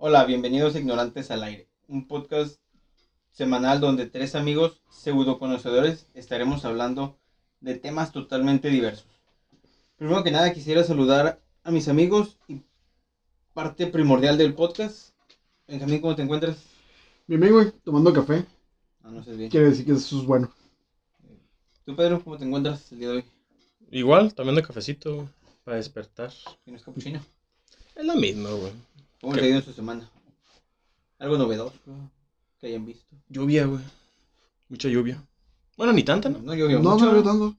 Hola, bienvenidos a Ignorantes al Aire, un podcast semanal donde tres amigos pseudo conocedores estaremos hablando de temas totalmente diversos. Primero que nada quisiera saludar a mis amigos y parte primordial del podcast. Benjamín, ¿cómo te encuentras? Bien, bien, güey, tomando café. Ah, no sé bien. Quiere decir que eso es bueno. ¿Tú, Pedro, cómo te encuentras el día de hoy? Igual, tomando cafecito para despertar. ¿Tienes capuchino? Es lo mismo, güey. ¿Cómo ¿Qué? te ha ido en su semana? ¿Algo novedoso que hayan visto? Lluvia, güey. Mucha lluvia. Bueno, ni tanta, ¿no? No llovió No, mucho. no, no, tanto.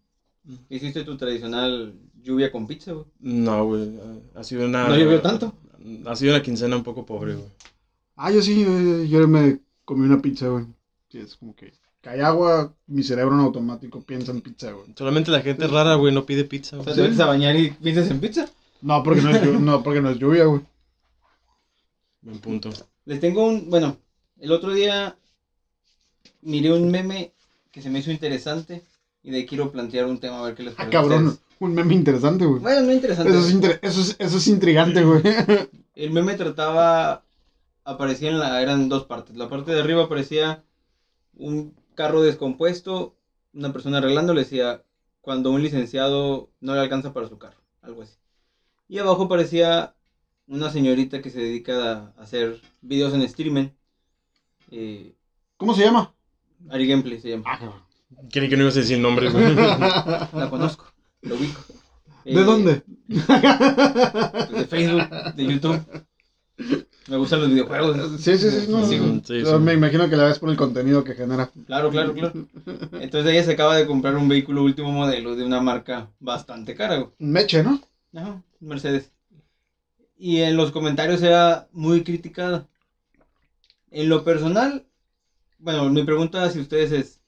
Hiciste tu tradicional lluvia con pizza, güey. No, güey. Ha sido una. ¿No llovió tanto? Ha sido una quincena un poco pobre, güey. Ah, yo sí, yo, yo me comí una pizza, güey. Sí, es como que cae agua, mi cerebro en automático piensa en pizza, güey. Solamente la gente rara, güey, no pide pizza, O güey. sea, te metes a bañar y piensas en pizza. No, porque no es, llu- no, porque no es lluvia, güey. Buen punto. Les tengo un, bueno, el otro día miré un meme que se me hizo interesante y de ahí quiero plantear un tema a ver qué les Ah, parece. a cabrón, ustedes. un meme interesante, güey. Bueno, no interesante. Eso es, inter- eso es, eso es intrigante, güey. El meme trataba, aparecía en la, eran dos partes. La parte de arriba aparecía un carro descompuesto, una persona arreglando, le decía, cuando un licenciado no le alcanza para su carro, algo así. Y abajo aparecía una señorita que se dedica a hacer videos en streaming. Eh, ¿Cómo se llama? Ari Gameplay se llama. Ah. Creí que no ibas a decir nombres. La conozco, lo ubico. ¿De Eh, dónde? De Facebook, de YouTube. Me gustan los videojuegos. Sí, sí, sí. No, Sí, no. sí, sí. Me imagino que la ves por el contenido que genera. Claro, claro, claro. Entonces ella se acaba de comprar un vehículo último modelo de una marca bastante cara, güey. Meche, ¿no? Ajá, un Mercedes. Y en los comentarios era muy criticada. En lo personal, bueno, mi pregunta hacia ustedes es,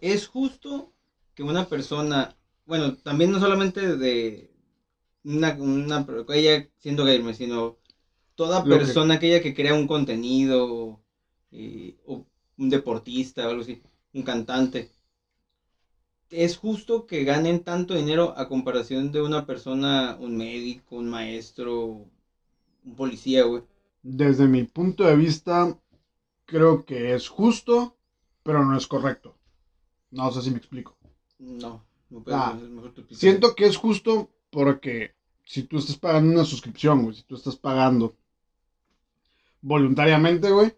¿es justo que una persona, bueno, también no solamente de una, una ella siendo gamer, sino toda Lo que- persona aquella que crea un contenido, eh, o un deportista o algo así, un cantante, ¿es justo que ganen tanto dinero a comparación de una persona, un médico, un maestro, un policía, güey? Desde mi punto de vista, creo que es justo, pero no es correcto. No sé si me explico. No, no puedes Ah, es mejor tu. Siento que es justo porque si tú estás pagando una suscripción, güey, si tú estás pagando voluntariamente, güey,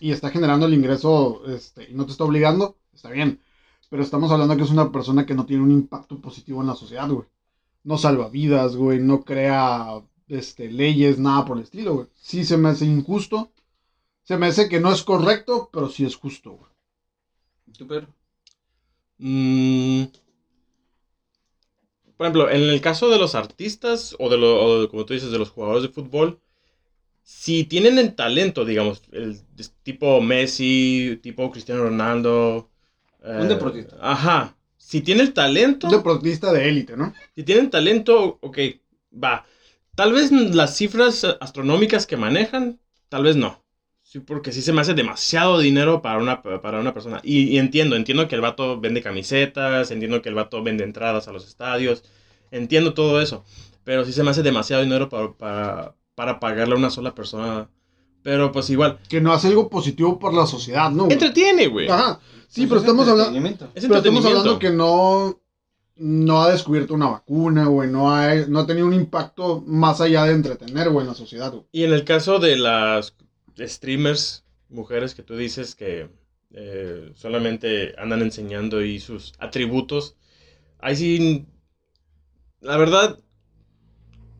y está generando el ingreso este, y no te está obligando, está bien. Pero estamos hablando que es una persona que no tiene un impacto positivo en la sociedad, güey. No salva vidas, güey, no crea este, leyes, nada por el estilo, güey. Sí se me hace injusto. Se me hace que no es correcto, pero sí es justo, güey. ¿Tú, Pedro? Mm. Por ejemplo, en el caso de los artistas o de lo, o de, como tú dices, de los jugadores de fútbol, si tienen el talento, digamos, el tipo Messi, tipo Cristiano Ronaldo. Un eh, deportista. Ajá. Si tiene el talento, Un deportista de élite, ¿no? si tienen talento, ok, va. Tal vez las cifras astronómicas que manejan, tal vez no. Sí, porque sí se me hace demasiado dinero para una, para una persona. Y, y entiendo, entiendo que el vato vende camisetas, entiendo que el vato vende entradas a los estadios, entiendo todo eso. Pero sí se me hace demasiado dinero para, para, para pagarle a una sola persona. Pero pues igual, Que no hace algo positivo por la sociedad, ¿no? entretiene, güey. Ajá. Sí, Pues pero es estamos hablando. Es pero estamos hablando que no, no ha descubierto una vacuna, güey. No ha, no ha tenido un impacto más allá de entretener, güey, en la sociedad. Y en el caso de las streamers, mujeres que tú dices que eh, solamente andan enseñando y sus atributos, ahí sí, la verdad,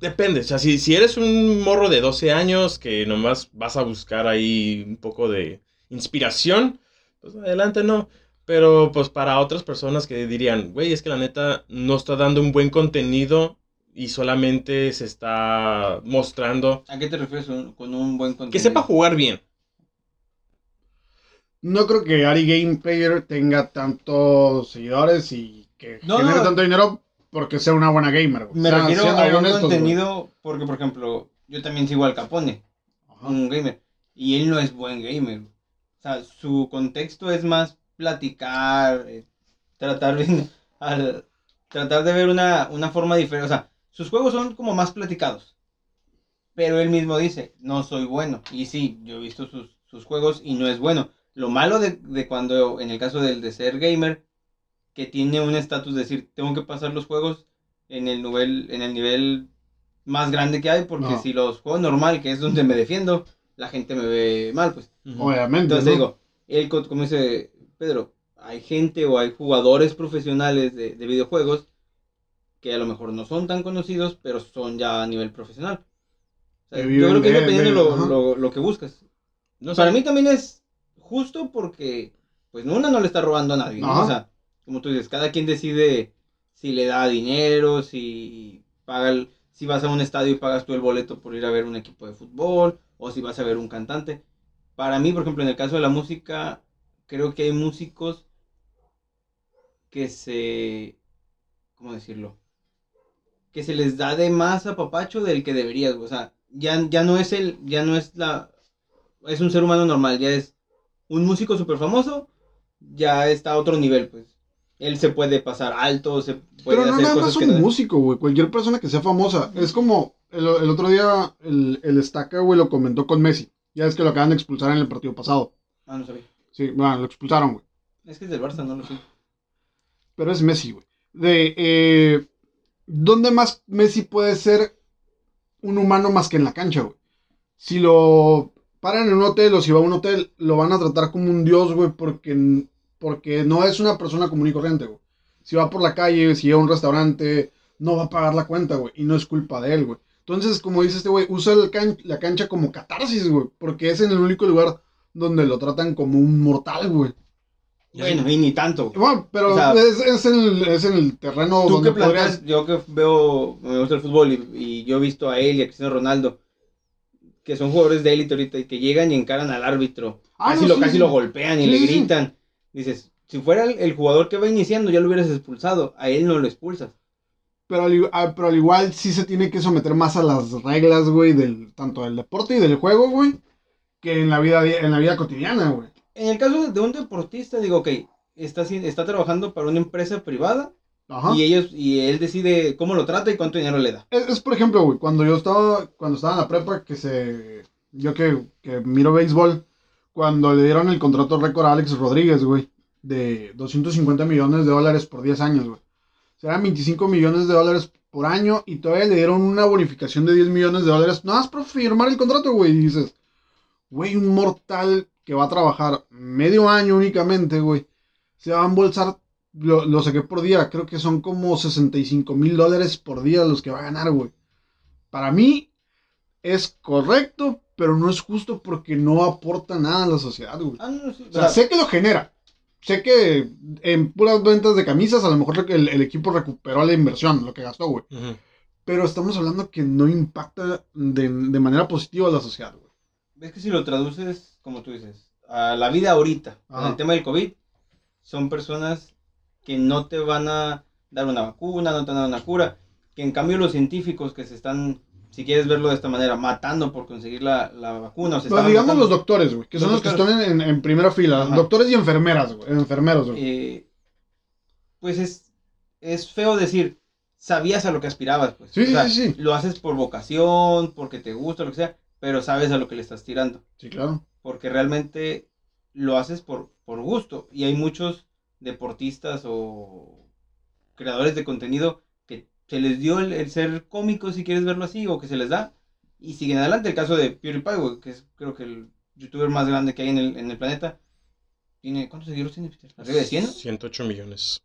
depende. O sea, si, si eres un morro de 12 años que nomás vas a buscar ahí un poco de inspiración, pues adelante no. Pero pues para otras personas que dirían, güey, es que la neta no está dando un buen contenido y solamente se está mostrando ¿A qué te refieres con un buen contenido? que sepa jugar bien. No creo que Ari Game Player tenga tantos seguidores y que No, genere no. tanto dinero porque sea una buena gamer, güey. Me O sea, refiero a un honestos, güey. contenido porque, por ejemplo, yo también sigo al Capone, Ajá. un gamer, y él no es buen gamer. O sea, su contexto es más platicar, eh, tratar, de- al- tratar de ver una, una forma diferente. O sea, sus juegos son como más platicados. Pero él mismo dice, no soy bueno. Y sí, yo he visto sus, sus juegos y no es bueno. Lo malo de, de cuando, en el caso del de ser gamer, que tiene un estatus de decir, tengo que pasar los juegos en el nivel, en el nivel más grande que hay, porque No. si los juego normal, que es donde me defiendo, la gente me ve mal, pues. Obviamente. Entonces ¿no? digo, él, co- como dice Pedro, hay gente o hay jugadores profesionales de, de videojuegos que a lo mejor no son tan conocidos, pero son ya a nivel profesional. O sea, Que yo creo que es de- dependiendo de- lo, ajá. lo- lo que buscas. No. Para mí también es justo porque, pues, una no le está robando a nadie. O sea, como tú dices, cada quien decide si le da dinero, si paga el- si vas a un estadio y pagas tú el boleto por ir a ver un equipo de fútbol, o si vas a ver un cantante. Para mí, por ejemplo, en el caso de la música, creo que hay músicos que se, ¿cómo decirlo? Que se les da de más apapacho del que deberías, güey. o sea, ya, ya no es el, ya no es la, es un ser humano normal, ya es un músico súper famoso, ya está a otro nivel, pues. Él se puede pasar alto, se puede Pero no hacer nada cosas más que un no- músico, güey. Cualquier persona que sea famosa. Es como el, el otro día el, el Estaca, güey, lo comentó con Messi. Ya es que lo acaban de expulsar en el partido pasado. Ah, no sabía. Sí, bueno, lo expulsaron, güey. Es que es del Barça, no lo sé. Pero es Messi, güey. De, eh, ¿Dónde más Messi puede ser un humano más que en la cancha, güey? Si lo paran en un hotel o si va a un hotel, lo van a tratar como un dios, güey, porque, porque no es una persona común y corriente, güey. Si va por la calle, si va a un restaurante, no va a pagar la cuenta, güey. Y no es culpa de él, güey. Entonces, como dice este güey, usa el can- la cancha como catarsis, güey. Porque es en el único lugar donde lo tratan como un mortal, güey. Bueno, y ni tanto. Bueno, pero O sea, es, es el, es el terreno Tú donde que planteas, podrías... yo que veo, me gusta el fútbol y, y yo he visto a él y a Cristiano Ronaldo, que son jugadores de élite ahorita y que llegan y encaran al árbitro, Ah, casi, no, lo, sí, casi sí. lo golpean y Sí, le gritan. Dices, si fuera el, el jugador que va iniciando, ya lo hubieras expulsado, a él no lo expulsas. Pero al, ah, pero al igual sí se tiene que someter más a las reglas, güey, del, tanto del deporte y del juego, güey, que en la vida, en la vida cotidiana, güey. En el caso de un deportista, digo, ok, está, está trabajando para una empresa privada Ajá. y ellos y él decide cómo lo trata y cuánto dinero le da. Es, es, por ejemplo, güey, cuando yo estaba, cuando estaba en la prepa, que se, yo que, que miro béisbol, cuando le dieron el contrato récord a Alex Rodríguez, güey, de 250 millones de dólares por 10 años, güey. Serán 25 millones de dólares por año y todavía le dieron una bonificación de 10 millones de dólares, nada más por firmar el contrato, güey, y dices, güey, un mortal que va a trabajar medio año únicamente, güey, se va a embolsar, lo, lo saqué por día, creo que son como 65 mil dólares por día los que va a ganar, güey. Para mí es correcto, pero no es justo porque no aporta nada a la sociedad, güey. Ah, no, sí, O sea, o sea, sé que lo genera. Sé que en puras ventas de camisas a lo mejor el, el equipo recuperó la inversión, lo que gastó, güey. Pero estamos hablando que no impacta de, de manera positiva a la sociedad, güey. Es que si lo traduces, como tú dices, a la vida ahorita, con Ajá. el tema del COVID, son personas que no te van a dar una vacuna, no te van a dar una cura, que en cambio los científicos que se están, si quieres verlo de esta manera, matando por conseguir la, la vacuna, o se Pero digamos matando, los doctores, güey, que Los son los que doctores. están en- en primera fila. Ajá. Doctores y enfermeras, güey. Enfermeros, güey. eh, pues es, es feo decir, sabías a lo que aspirabas, pues. Sí, O sea, sí, sí. Lo haces por vocación, porque te gusta, lo que sea, pero sabes a lo que le estás tirando. Sí, claro. porque realmente lo haces por, por gusto. Y hay muchos deportistas o creadores de contenido que se les dio el, el ser cómico, si quieres verlo así, o que se les da, y siguen adelante. El caso de PewDiePie, güey, que es creo que el youtuber más grande que hay en el, en el planeta. Tiene, ¿Cuántos seguidores tiene? Peter? ¿Arriba de 100? O 108 millones.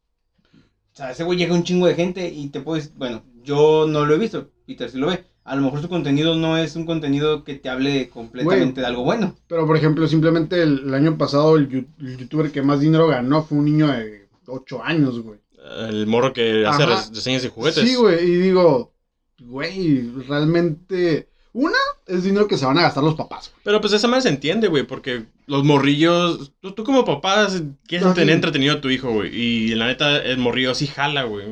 sea, ese güey llega un chingo de gente y te puedes... Bueno, yo no lo he visto, Peter sí lo ve. A lo mejor su contenido no es un contenido que te hable completamente de algo bueno. Pero, por ejemplo, simplemente el, el año pasado el, el youtuber que más dinero ganó fue un niño de 8 años, güey. El morro que hace Ajá. res- diseños de juguetes. Sí, güey, y digo, güey, realmente... Una, es dinero que se van a gastar los papás, güey. Pero pues esa manera se entiende, güey, porque los morrillos, tú, tú como papá quieres No, tener sí. entretenido a tu hijo, güey. Y la neta, el morrillo sí jala, güey.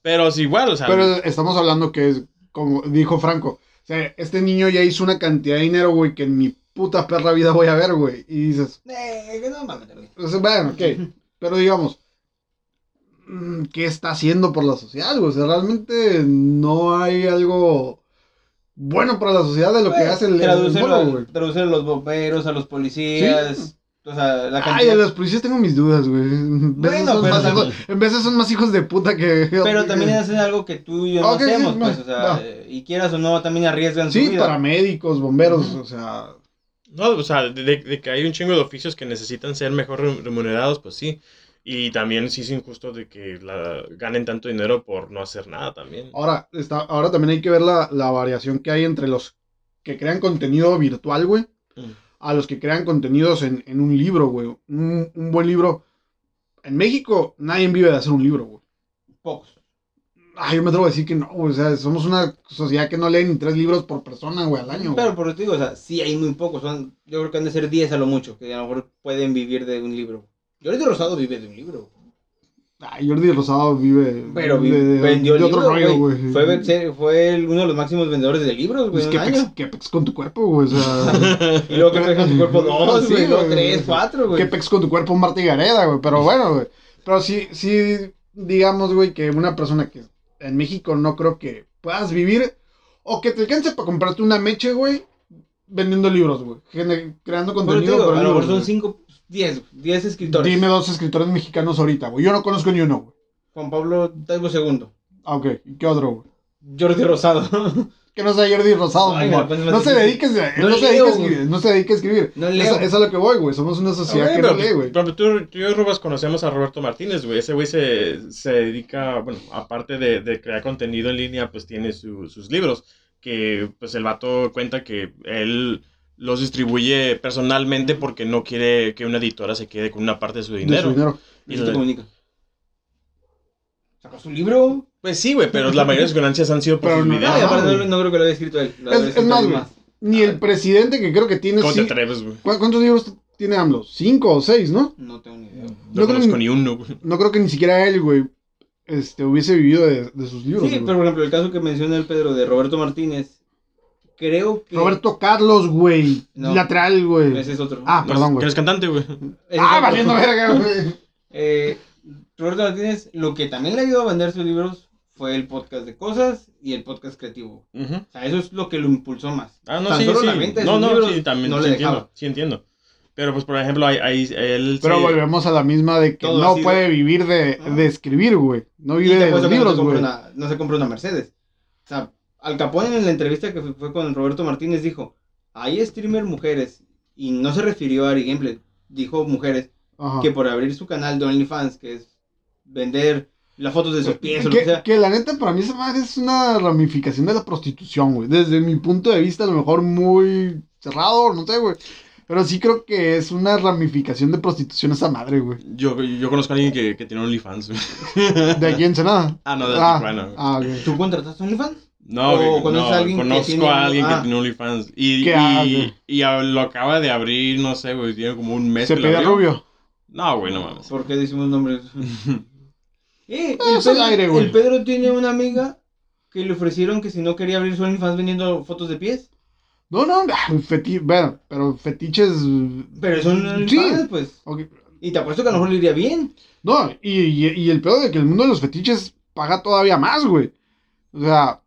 Pero es igual, o sea. Pero estamos hablando que es, como dijo Franco, o sea, este niño ya hizo una cantidad de dinero, güey, que en mi puta perra vida voy a ver, güey. Y dices, Eh, que no mames, sea, bueno, ok, pero digamos, mm, ¿qué está haciendo por la sociedad, güey? O sea, realmente no hay algo bueno para la sociedad de lo que Güey, hace el, el güey. traducen a los bomberos, a los policías. O sea, la Ay, a los policías tengo mis dudas, güey. En veces, Bueno, son pero más también- hijos, en veces son más hijos de puta que... Pero también hacen algo que tú y yo no sí, hacemos, no, pues, o sea, eh, y quieras o no, también arriesgan su Sí, vida. paramédicos, bomberos, o sea... No, o sea, de, que hay un chingo de oficios que necesitan ser mejor re- remunerados, pues sí. Y también sí es injusto de que la, ganen tanto dinero por no hacer nada también. Ahora, está, ahora también hay que ver la, la variación que hay entre los que crean contenido virtual, güey, Mm. A los que crean contenidos en, en un libro, güey. Un, un buen libro. En México, nadie vive de hacer un libro, güey. Pocos. Ah, yo me atrevo a decir que no, güey. O sea, somos una sociedad que no lee ni tres libros por persona, güey, al año, güey. por eso te digo, o sea, sí hay muy pocos. Son, yo creo que han de ser 10 a lo mucho, que a lo mejor pueden vivir de un libro. Jordi Rosado vive de un libro. Ay, Jordi Rosado vive Pero de, vi- de- vendió de otro libro, rollo, güey. Fue, ve- fue el- uno de los máximos vendedores de libros, güey, Pues, en ¿qué, un pex, año. qué pex con tu cuerpo, güey? O sea... Y luego que pegas tu cuerpo dos, güey, luego tres, cuatro, güey. ¿Qué pex con tu cuerpo, Marta y Gareda, güey? Pero bueno, güey. Pero sí, sí, digamos, güey, que una persona que en México no creo que puedas vivir o que te alcance para comprarte una meche, güey, vendiendo libros, güey. Creando Pero te contenido digo, para a lo mejor son güey. 5, 10, 10 escritores. Dime dos escritores mexicanos ahorita, güey. Yo no conozco ni uno, güey. Juan Pablo Taibo II. Ah, ok. ¿Y qué otro, güey? Jordi Rosado. Que no sea Jordi Rosado, Ay, más No se difícil. dedique, a- No no, se leo, dedique a güey. escribir, no se dedique a escribir. No Eso, leo. eso es a lo que voy, güey. Somos una sociedad que pero, no lee, güey. pero tú, tú y yo, Rubas, conocemos a Roberto Martínez, güey. Ese güey se, se dedica, bueno, aparte de, de crear contenido en línea, pues tiene su- sus libros. Que pues el vato cuenta que él los distribuye personalmente porque no quiere que una editora se quede con una parte de su De dinero. su dinero. Y se te comunica. ¿Sacó su libro? Pues sí, güey, pero la mayoría de sus ganancias han sido por no- No, no, no creo que lo haya escrito él. Lo Es- más. Ni el presidente que creo que tiene. ¿Cómo te sí- atreves, güey? ¿Cu- ¿Cuántos libros tiene AMLO? ¿Cinco o seis, no? No tengo ni idea. No, No creo conozco ni- ni uno, güey. No creo que ni siquiera él, güey, este, hubiese vivido de, de sus libros. Sí, pero por ejemplo, el caso que menciona el Pedro de Roberto Martínez, creo que... Roberto Carlos, güey. No. Lateral, güey. Ese es otro. Ah, No, perdón, Que güey. eres cantante, güey. Ah, otro. valiendo verga, güey. Eh, Roberto Martínez, lo que también le ayudó a vender sus libros fue el podcast de cosas y el podcast creativo. O sea, eso es lo que lo impulsó más. Ah, no, Tan sí, solo sí. la venta de No, sus no, libros sí, también no sí le entiendo, dejaba. sí entiendo. Pero pues, por ejemplo, hay- él Pero volvemos a la misma de que no puede vivir de, Ah. de escribir, güey. No vive de los que no libros, se compra güey. una- No se compra una Mercedes. O sea, Al Capone en la entrevista que fue, con Roberto Martínez dijo, hay streamer mujeres, y no se refirió a Ari Gameplay, dijo mujeres, Ajá. que por abrir su canal de OnlyFans, que es vender las fotos de sus pies o lo que, sea, que la neta, para mí esa madre es una ramificación de la prostitución, güey. Desde mi punto de vista, a lo mejor muy cerrado, no sé, güey. Pero sí creo que es una ramificación de prostitución esa madre, güey. Yo, yo conozco a alguien que, que tiene OnlyFans, güey. De aquí en Ensenada. Ah, no, de ah, Tijuana, ah, ok. ¿tú contrataste OnlyFans? No, ¿O conoces no, a alguien que conozco tiene a un- alguien ah. que tiene OnlyFans. Y, ¿Qué? Ah, y, y a- lo acaba de abrir, no sé, güey, tiene como un mes Se pide abrió. rubio. No, güey, no mames. ¿Por qué decimos nombres? Eh, Ah, el, al Pedro, aire, güey. el Pedro tiene una amiga que le ofrecieron que si no quería abrir su OnlyFans vendiendo fotos de pies. No, no, ah, feti bueno, pero fetiches. Pero un OnlyFans, pues. Y te apuesto que a lo mejor le iría bien. No, y, y, y el peor de que el mundo de los fetiches paga todavía más, güey. O sea,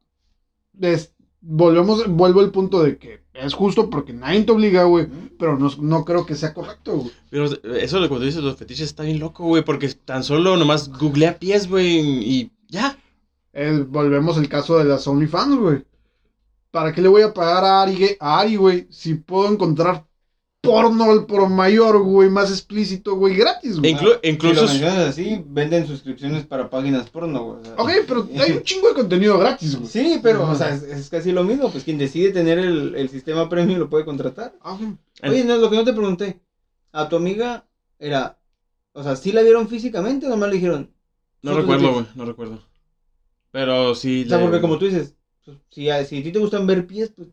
es- volvemos, vuelvo al punto de que es justo porque nadie te obliga, güey. Pero no, no creo que sea correcto, güey. Pero eso de cuando dices los fetiches está bien loco, güey, porque tan solo nomás googlea pies, güey, y ya. Volvemos al caso de las OnlyFans, güey. ¿Para qué le voy a pagar a Ari, a Ari, güey, si puedo encontrar porno al por mayor, güey, más explícito, güey, gratis, güey? Inclu- Si incluso lo mencionas así, venden suscripciones para páginas porno, güey. o sea. Ok, pero hay un chingo de contenido gratis, güey. Sí, pero, o sea, es, es casi lo mismo. Pues quien decide tener el, el sistema premium lo puede contratar. Ah, ok. En- Oye, no, lo que no te pregunté. A tu amiga era. O sea, ¿sí la vieron físicamente o nomás le dijeron? no recuerdo, güey, no recuerdo. Pero sí. O sea, le- porque como tú dices, pues, si a, si a ti te gustan ver pies, pues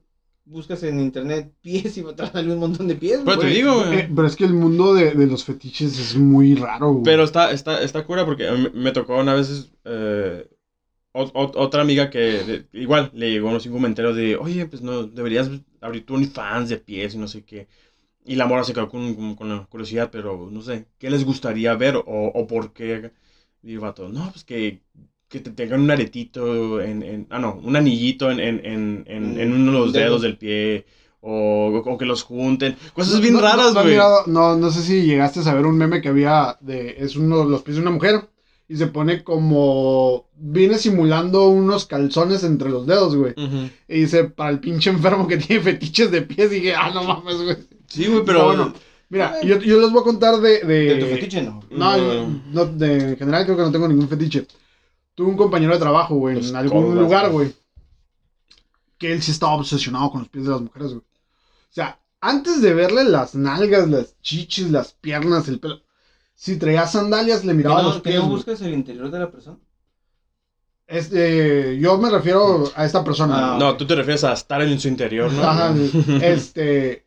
buscas en internet pies y va a salir un montón de pies. Pero te digo, güey. Eh, pero es que el mundo de, de los fetiches es muy raro, güey. Pero está, está, está cura porque me tocó una vez eh, ot- ot- otra amiga que de- igual le llegó unos un comentario de, oye, pues no, deberías abrir tu OnlyFans de pies y no sé qué. Y la mora se quedó con, con- con la curiosidad, pero no sé, ¿qué les gustaría ver o, o por qué? Y el vato, no, pues que que te tengan un aretito en, en ah no, un anillito en, en, en, en, en uno de los Dedos. dedos del pie o, o que los junten, cosas bien no, no, raras, güey. no, no sé si llegaste a saber un meme que había de. Es uno de los pies de una mujer. Y se pone como. Viene simulando unos calzones entre los dedos, güey. Y dice, para el pinche enfermo que tiene fetiches de pies. Y dije, ah, no mames, güey. Sí, güey, pero bueno. Mira, yo, yo les voy a contar de. de, De tu fetiche, no. No, No. no, de, en general creo que no tengo ningún fetiche. Tuve un compañero de trabajo, güey, en algún lugar, güey. Que él sí estaba obsesionado con los pies de las mujeres, güey. O sea, antes de verle las nalgas, las chichis, las piernas, el pelo. Si traía sandalias, le ¿Que miraba no, los que pies. no güey. buscas el interior de la persona? Este, yo me refiero a esta persona. Ah, No, tú te refieres a estar en su interior, ¿no? Ajá, este,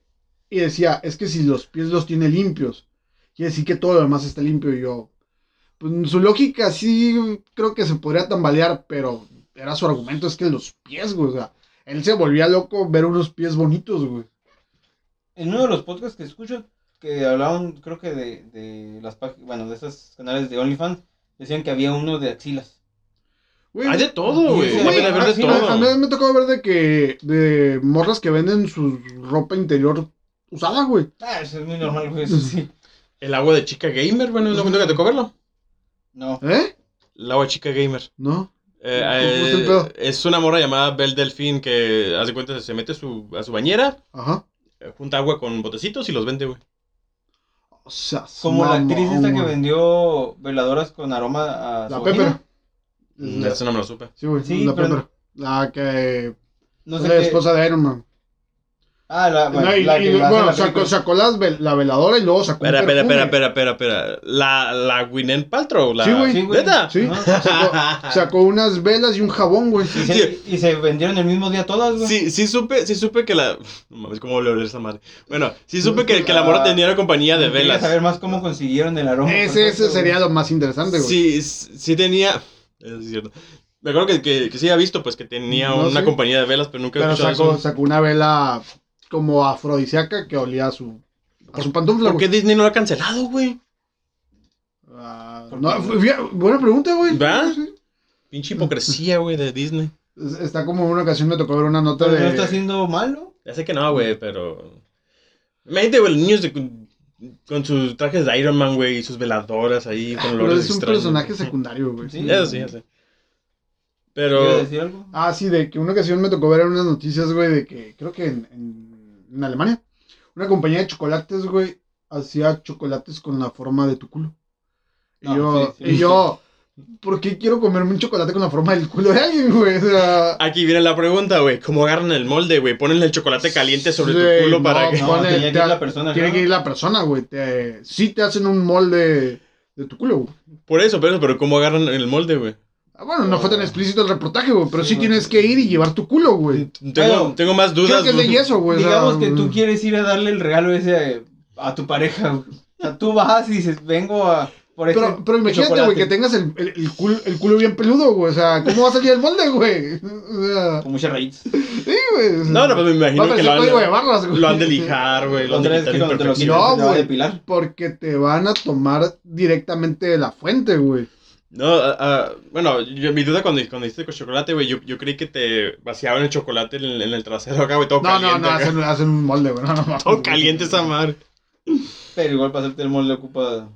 y decía, es que si los pies los tiene limpios, quiere decir que todo lo demás está limpio. Y yo, su lógica sí creo que se podría tambalear, pero era su argumento, es que los pies, güey, o sea, él se volvía loco ver unos pies bonitos, güey. En uno de los podcasts que escucho, que hablaban, creo que de, de las páginas, bueno, de esos canales de OnlyFans, decían que había uno de axilas. Güey, Hay de todo, güey. Debe haber ah, de sí, todo. A, mí me tocó ver de que, de morras que venden su ropa interior usada, güey. Ah, eso es muy normal, güey, eso sí. El agua de chica gamer, bueno, es lo único que tocó verlo. No. ¿Eh? El agua chica gamer. No. Eh, ¿Cómo está el eh, pedo? es una morra llamada Belle Delfín que hace cuenta se mete su, a su bañera, Ajá. eh, junta agua con botecitos y los vende, güey. O sea, Como la actriz esta que vendió veladoras con aroma a La Pepper. Eso no me lo supe. Sí, güey. Sí, la pero- Pepper. La que. No es sé la qué. esposa de Iron Man. Ah, la, y, la que bueno, la sacó, sacó las vel- la veladora y luego sacó. Espera, espera, perfume. espera, espera, espera, espera. La, la Gwyneth Paltrow, la... Sí, güey. Sí. Sí. Sacó, sacó unas velas y un jabón, güey. Y se, y se vendieron el mismo día todas, güey. Sí, sí supe, sí supe que la... No mames, ¿cómo le esa madre? Bueno, sí supe que, que la morra tenía una compañía de Quería velas. saber más cómo consiguieron el aroma. Ese, ese sería lo más interesante, güey. Sí, sí tenía... Eso sí es cierto. Me acuerdo que, que, que sí había visto, pues, que tenía No, una sí. compañía de velas, pero nunca he escuchado sacó, eso. sacó una vela como afrodisíaca que olía a su, a su pantufla, ¿Por qué güey. Disney no lo ha cancelado, güey? Ah, buena pregunta, güey. ¿Va? Sí. Pinche hipocresía, güey, de Disney. Es- Está como en una ocasión me tocó ver una nota Pero de. no está haciendo malo. Ya sé que no, güey, pero... Imagínate, güey, los niños de- con sus trajes de Iron Man, güey, y sus veladoras ahí, con Pero es un extraños. personaje secundario, güey. Sí. Eso sí, ya sé. ¿Quieres Pero... decir algo? Ah, sí, de que una ocasión me tocó ver en unas noticias, güey, de que creo que en, en, en Alemania, una compañía de chocolates, güey, hacía chocolates con la forma de tu culo. Y No, yo, sí, sí, y yo, ¿por qué quiero comerme un chocolate con la forma del culo de alguien, güey? O sea, Aquí viene la pregunta, güey. ¿Cómo agarran el molde, güey? Ponen el chocolate caliente sobre Sí, tu culo no, para que... No, tenía que ir la persona. tiene que ir la persona, güey. Te, sí te hacen un molde de tu culo, güey. Por eso, pero, pero ¿cómo agarran el molde, güey? Ah, bueno, no fue tan explícito el reportaje, güey, pero sí, tienes que ir y llevar tu culo, güey. Tengo, Pero- tengo más Creo dudas. que es de güey. yeso, güey. o sea, Digamos que tú quieres ir a darle el regalo ese a, a tu pareja. güey. O sea, tú vas y dices, vengo a por este Pero, pero imagínate, güey, que tengas el, el, el culo, el culo bien peludo, güey. O sea, ¿cómo va a salir el molde, güey? O sea, Con muchas raíces. sí, güey. No, no, pues me Va imagino que lo código de han, barras, güey. lo han de lijar, güey. Lo han de quitar No, güey. Porque te van a tomar directamente de la fuente, güey. No, ah, ah, bueno, yo- mi duda cuando, cuando hiciste con chocolate, güey, yo, yo creí que te vaciaban el chocolate en el, en el trasero acá, güey, todo No, no, caliente. no, acá. hacen, hacen un molde, güey. No, no, no. Todo caliente esa madre. Pero igual para hacerte el molde ocupa.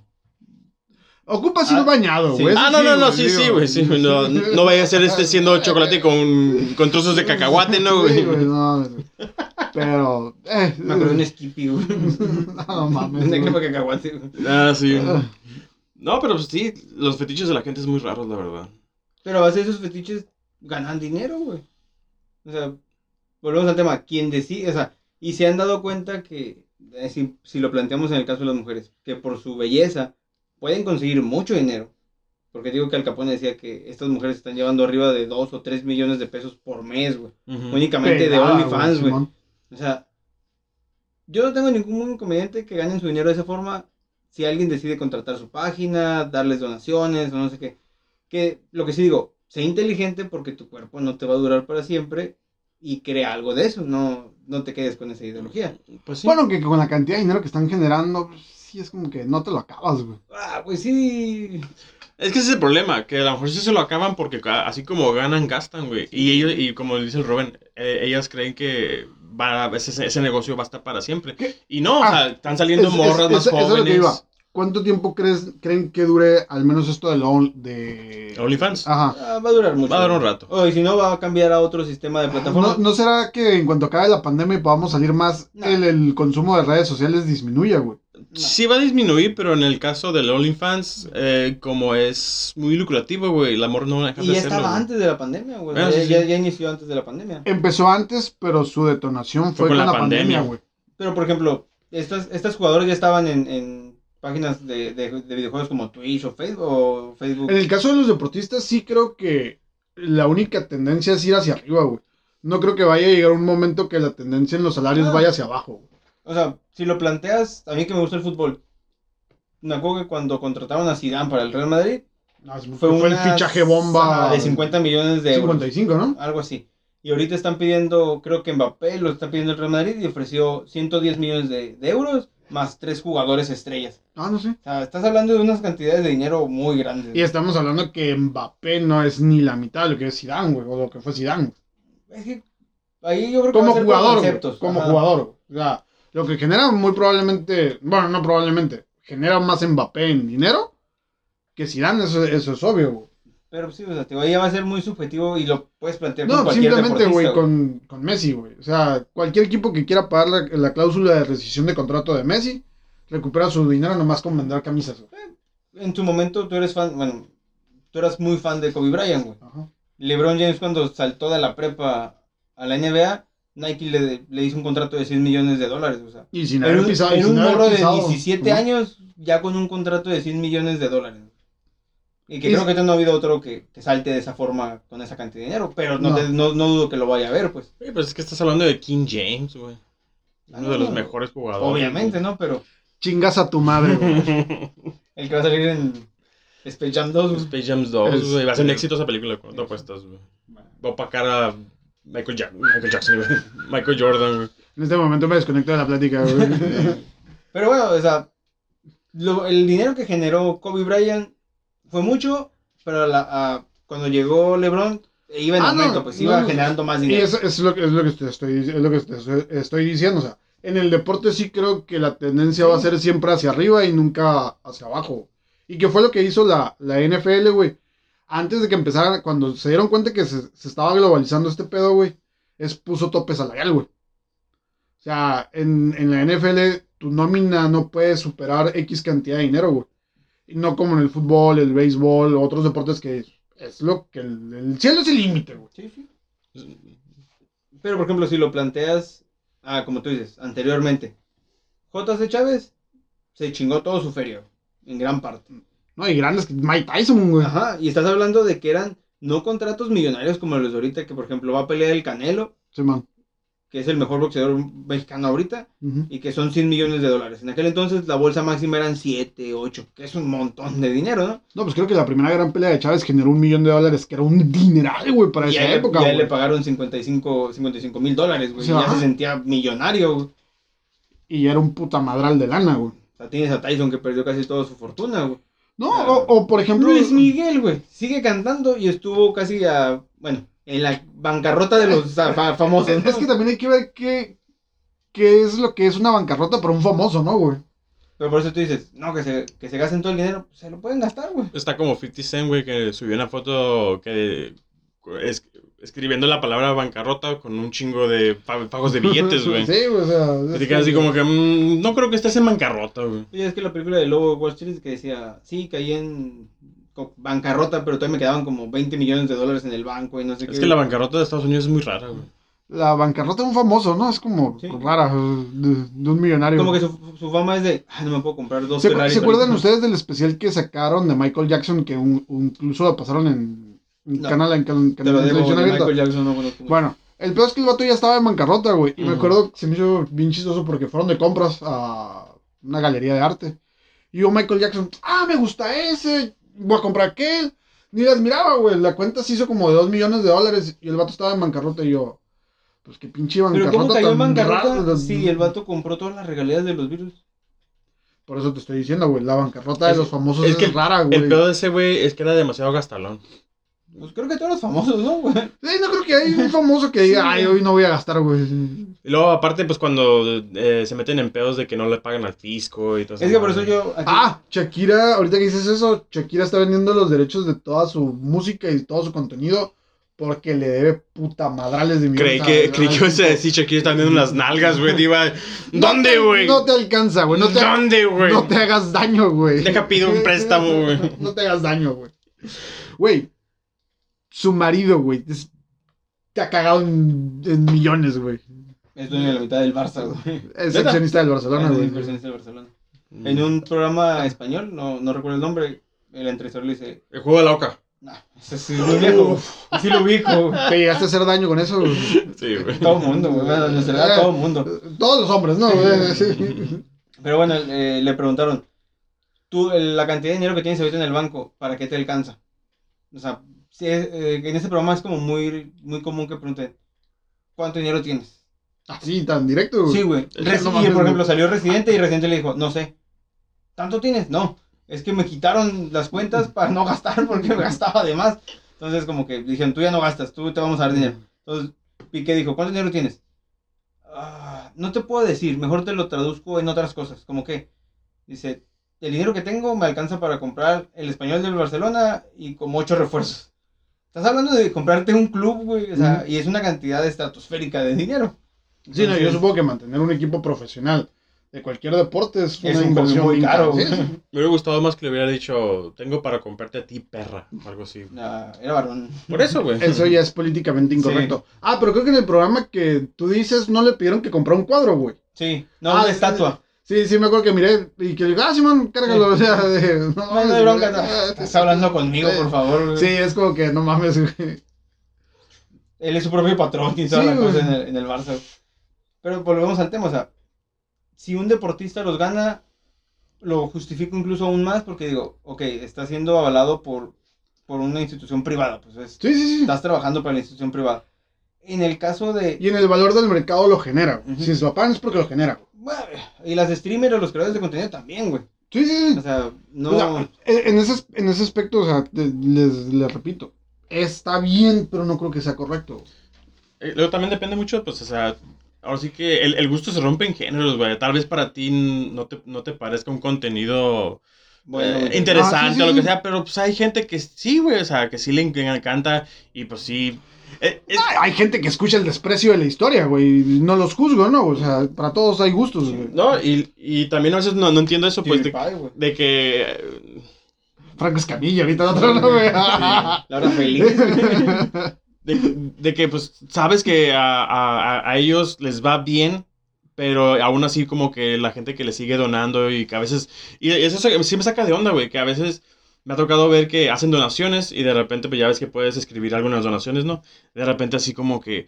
Ocupa ser Ah, bañado, sí. güey. Ah, no, no, no, sí, digo. sí, güey, sí, no, no vaya a ser este siendo chocolate con, con trozos de cacahuate, ¿no, Sí, güey? no. Pero, eh. Me acuerdo de un Skippy, güey. No mames. Un crema cacahuate, güey. Ah, sí. No, pero sí, los fetiches de la gente es muy raros, la verdad. Pero a base de esos fetiches ganan dinero, güey. O sea, volvemos al tema. ¿Quién decide? O sea, y se han dado cuenta que, eh, si, si lo planteamos en el caso de las mujeres, que por su belleza pueden conseguir mucho dinero. Porque digo que Al Capone decía que estas mujeres están llevando arriba de 2 o 3 millones de pesos por mes, güey. Únicamente de OnlyFans, güey. O sea, yo no tengo ningún inconveniente que ganen su dinero de esa forma si alguien decide contratar su página, darles donaciones o no sé qué. Que lo que sí digo, sé inteligente porque tu cuerpo no te va a durar para siempre y crea algo de eso, no, no te quedes con esa ideología. Pues sí. Bueno, que con la cantidad de dinero que están generando, pues, sí es como que no te lo acabas, güey. Ah, pues sí. Es que ese es el problema, que a lo mejor sí se lo acaban porque así como ganan, gastan, güey. Y ellos, y como dice el Rubén, eh, ellas creen que va, ese, ese negocio va a estar para siempre. ¿Qué? Y no, o Ah, sea, están saliendo Es- es- morras más eso es lo que jóvenes. iba. ¿Cuánto tiempo crees, creen que dure al menos esto de, lo, de... OnlyFans. Ajá. Ah, va a durar mucho. Va a durar un rato. O y si no, va a cambiar a otro sistema de plataforma. ¿No, no será que en cuanto acabe la pandemia y podamos salir más, No. el, el consumo de redes sociales disminuya, güey? Sí va a disminuir, pero en el caso del OnlyFans, eh, como es muy lucrativo, güey, el amor no deja Y de ya hacerlo, estaba güey. antes de la pandemia, güey. Ah, ya, sí, sí. ya- ya inició antes de la pandemia. Empezó antes, pero su detonación fue, con, la, pandemia, güey. Pero, por ejemplo, estas, estas jugadoras ya estaban en, en páginas de, de- de videojuegos como Twitch o Facebook. O Facebook. En el caso de los deportistas, sí creo que la única tendencia es ir hacia arriba, güey. No creo que vaya a llegar un momento que la tendencia en los salarios Ah. vaya hacia abajo, güey. O sea, si lo planteas, a mí que me gusta el fútbol. Me acuerdo que cuando contrataron a Zidane para el Real Madrid, No, fue, fue el fichaje bomba de 50 millones de euros. 55, ¿no? Algo así. Y ahorita están pidiendo, creo que Mbappé lo está pidiendo el Real Madrid y ofreció 110 millones de, de euros más tres jugadores estrellas. Ah, no sé. O sea, estás hablando de unas cantidades de dinero muy grandes. Y estamos hablando que Mbappé no es ni la mitad de lo que es Zidane, güey, o lo que fue Zidane. Es que ahí yo creo que va Como a ser jugador, como Ajá. jugador. O sea, lo que genera muy probablemente, bueno, no probablemente, genera más Mbappé en dinero que Zidane, eso, eso es obvio, güey. Pero sí, o sea, te ahí ya va a ser muy subjetivo y lo puedes plantear con No, cualquier simplemente, güey, con, con Messi, güey. O sea, cualquier equipo que quiera pagar la, la cláusula de rescisión de contrato de Messi, recupera su dinero nomás con vender camisas, güey. En tu momento tú eres fan, bueno, tú eras muy fan de Kobe Bryant, güey. Ajá. LeBron James cuando saltó de la prepa a la NBA, Nike le, le hizo un contrato de 100 millones de dólares, o sea. Y sin En haber un, pisado. en un morro de pisado, 17 ¿no? años, ya con un contrato de 100 millones de dólares. Y que Y- creo que no ha habido otro que, que salte de esa forma con esa cantidad de dinero, pero no, No. te- no, no dudo que lo vaya a ver, pues. Oye, pues es que estás hablando de King James, güey. Uno de los no. mejores jugadores. Obviamente, ¿no? Pero Chingas a tu madre, güey. el que va a salir en Space Jam 2, güey. Space Jam 2, Es- güey. Va a ser un éxito esa película. ¿Cuánto apuestas, güey? Va a opacar a Michael, Jack- Michael Jackson. Michael Jordan, güey. En este momento me desconecto de la plática, güey. Pero bueno, o sea, lo- el dinero que generó Kobe Bryant fue mucho, pero la- a- cuando llegó LeBron iba en Ah, no, aumento, pues no, iba no. generando más Y dinero. eso, eso es lo que, es lo que te estoy, es lo que te estoy- estoy diciendo. O sea, en el deporte sí creo que la tendencia va a ser siempre hacia arriba y nunca hacia abajo. Y que fue lo que hizo la, la NFL, güey. Antes de que empezara, cuando se dieron cuenta que se, se estaba globalizando este pedo, güey, es puso tope salarial, güey. O sea, en, en la NFL tu nómina no puede superar X cantidad de dinero, güey. Y no como en el fútbol, el béisbol, otros deportes que es lo que el, el cielo es el límite, güey. Sí, sí. Pero por ejemplo, si lo planteas, ah, como tú dices, anteriormente, JC Chávez se chingó todo su feria, en gran parte. No, y grandes que Mike Tyson, güey. Ajá, y estás hablando de que eran no contratos millonarios como los de ahorita, que por ejemplo va a pelear el Canelo, Sí, man. que es el mejor boxeador mexicano ahorita, y que son 100 millones de dólares. En aquel entonces la bolsa máxima eran 7, 8, que es un montón de dinero, ¿no? No, pues creo que la primera gran pelea de Chávez generó un millón de dólares, que era un dineral, güey, para y esa él, época, güey. le pagaron 55 mil dólares, güey. Sí, y ya ajá. se sentía millonario, güey. Y era un puta madral de lana, güey. O sea, tienes a Tyson que perdió casi toda su fortuna, güey. No, Claro. o, o, por ejemplo... Luis Miguel, güey, sigue cantando y estuvo casi a, bueno, en la bancarrota de los fa- fa- famosos. ¿no? Es que también hay que ver qué, qué es lo que es una bancarrota para un famoso, ¿no, güey? Pero por eso tú dices, no, que se, que se gasten todo el dinero, pues, se lo pueden gastar, güey. Está como 50 Cent, güey, que subió una foto que es- escribiendo la palabra bancarrota con un chingo de pa- pagos de billetes, güey. Sí, güey, o sea... Así como que mm, no creo que estés en bancarrota, güey. Y es que la película de Lobo Wall Street que decía, sí, caí en bancarrota, pero todavía me quedaban como 20 millones de dólares en el banco y no sé qué. Es que la bancarrota de Estados Unidos es muy rara, güey. La bancarrota de un famoso, ¿no? Es como Sí. rara, de, de un millonario. Como que su, su fama es de, "Ay, no me puedo comprar dos ¿Se, ¿se acuerdan ahorita". ustedes del especial que sacaron de Michael Jackson que un- un- incluso lo pasaron en, en No. canal en, can- Te canal lo de de abierta? Michael Jackson no conozco. Bueno, el peor es que el vato ya estaba en bancarrota, güey. Y me Ujú. acuerdo que se me hizo bien chistoso porque fueron de compras a una galería de arte. Y yo, Michael Jackson, ah, me gusta ese, voy a comprar aquel. Ni las miraba, güey. La cuenta se hizo como de dos millones de dólares y el vato estaba en bancarrota y yo. Pues que pinche Pero ¿cómo bancarrota cayó en bancarrota si el vato compró todas las regalías de los virus? Por eso te estoy diciendo, güey. La bancarrota de Es- los famosos es es, que rara, güey. El pedo de ese güey es que era demasiado gastalón. Pues creo que todos los famosos, ¿no, güey? Sí, no creo que hay un famoso que diga, Sí, ay, hoy no voy a gastar, güey. Y luego, aparte, pues cuando eh, se meten en pedos de que no le pagan al fisco y todo Es que por eso yo... aquí- Ah, Shakira, ahorita que dices eso, Shakira está vendiendo los derechos de toda su música y todo su contenido porque le debe puta madrales de Creí millones. que, creí que ibas a decir Shakira está viendo unas nalgas, güey. Diva, ¿Dónde, güey? No te alcanza, güey. No te, ¿Dónde, güey? no te hagas daño, güey. Deja pido un préstamo, güey. No te hagas daño, güey. Güey, su marido, güey, es- te ha cagado en, en millones, güey. Es dueño de la mitad del Barça, güey. Es accionista del Barcelona, Es güey. inversionista del Barcelona. En un programa español, no, no recuerdo el nombre, el entrevistador le dice, El juego de la oca. nah, ese sí es muy viejo, sí lo ubico. ¿Te llegaste a hacer daño con eso? Sí, güey. Todo el mundo, güey, todo el mundo. Todos los hombres, ¿no? güey? Sí. Pero bueno, eh, le preguntaron, tú, la cantidad de dinero que tienes ahorita en el banco, ¿para qué te alcanza? O sea, si es- eh, en ese programa es como muy, muy común que pregunten, ¿cuánto dinero tienes? Así, tan directo. Sí, güey. No por ejemplo, salió Residente y Residente le dijo, no sé. ¿Tanto tienes? No. Es que me quitaron las cuentas para no gastar porque me gastaba de más. Entonces, como que dijeron, tú ya no gastas, tú te vamos a dar dinero. Entonces, Piqué dijo, ¿cuánto dinero tienes? "Ah, no te puedo decir, mejor te lo traduzco en otras cosas. Como que, dice, el dinero que tengo me alcanza para comprar el español del Barcelona y como ocho refuerzos. Estás hablando de comprarte un club, güey, o sea, y es una cantidad estratosférica de dinero. Sí, no, yo supongo que mantener un equipo profesional de cualquier deporte es una Es inversión muy caro, cara. güey. Sí, sí. Me hubiera gustado más que le hubiera dicho, tengo para comprarte a ti, perra. o Algo así. Ah, era varón. Por eso, güey. Eso ya es políticamente incorrecto. Ah, pero creo que en el programa que tú dices no le pidieron que comprara un cuadro, güey. Sí, no, Ah, una estatua. Sí, sí, me acuerdo que miré y que digo, ah, Simón, cárgalo. O sea, de, no, No, no bronca. no. Estás hablando conmigo, por favor. güey. Sí, es como que no mames, güey. Él es su propio patrón y toda Sí, la güey. cosa en el, en el Barça. Pero volvemos al tema, o sea, si un deportista los gana, lo justifico incluso aún más porque digo, ok, está siendo avalado por, por una institución privada, pues es- Sí, sí, sí. estás trabajando para la institución privada. En el caso de... Y en el valor del mercado lo genera. güey. Ujú. Si se lo pagan es porque lo genera. Bueno, y las streamers o los creadores de contenido también, güey. Sí, sí, sí. O sea, no... O sea, en, ese, en ese aspecto, o sea, te- les, les repito, está bien, pero no creo que sea correcto. Eh, Luego también depende mucho, pues, o sea, ahora sí que el, el gusto se rompe en géneros, güey. Tal vez para ti no te, no te parezca un contenido bueno, eh, interesante Ah, sí, sí, o lo sí. que sea, pero pues hay gente que sí, güey, o sea, que sí le encanta y pues sí. Eh, es- Ay, Hay gente que escucha el desprecio de la historia, güey. No los juzgo, ¿no? O sea, para todos hay gustos, güey. no, y, y también a veces no, no entiendo eso, pues, de, que... eh, Franco Escamilla, ahorita otro, ¿no, güey? Laura Feliz. De, de que, pues, sabes que a, a- a ellos les va bien, pero aún así como que la gente que le sigue donando y que a veces... Y eso se- sí me saca de onda, güey, que a veces me ha tocado ver que hacen donaciones y de repente, pues ya ves que puedes escribir algunas donaciones, ¿no? De repente así como que...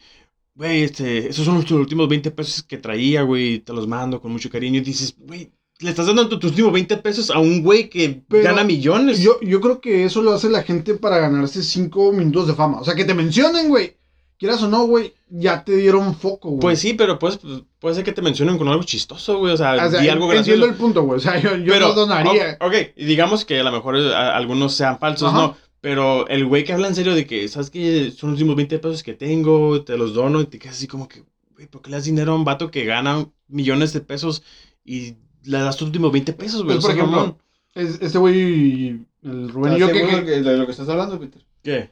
Güey, este, esos son los últimos 20 pesos que traía, güey, te los mando con mucho cariño. Y dices, güey, le estás dando tu- tus últimos 20 pesos a un güey que Pero gana millones. Yo, yo creo que eso lo hace la gente para ganarse cinco minutos de fama. O sea, que te mencionen, güey. Quieras o no, güey, ya te dieron foco, güey. Pues sí, pero pues, puede ser que te mencionen con algo chistoso, güey. O sea, O sea, di algo entiendo gracioso. el punto, güey. O sea, yo, yo pero, no donaría. o- Ok, y digamos que a lo mejor eh, a- algunos sean falsos, Ajá. ¿no? Pero el güey que habla en serio de que, ¿sabes qué? Son los últimos 20 pesos que tengo, te los dono, y te quedas así como que, güey, ¿por qué le das dinero a un vato que gana millones de pesos y le das tus últimos 20 pesos, güey? Pues, por O sea, ejemplo. Es- este güey, el Rubén y yo, ¿Estás que, seguro que- que- de lo que estás hablando, Peter? ¿Qué?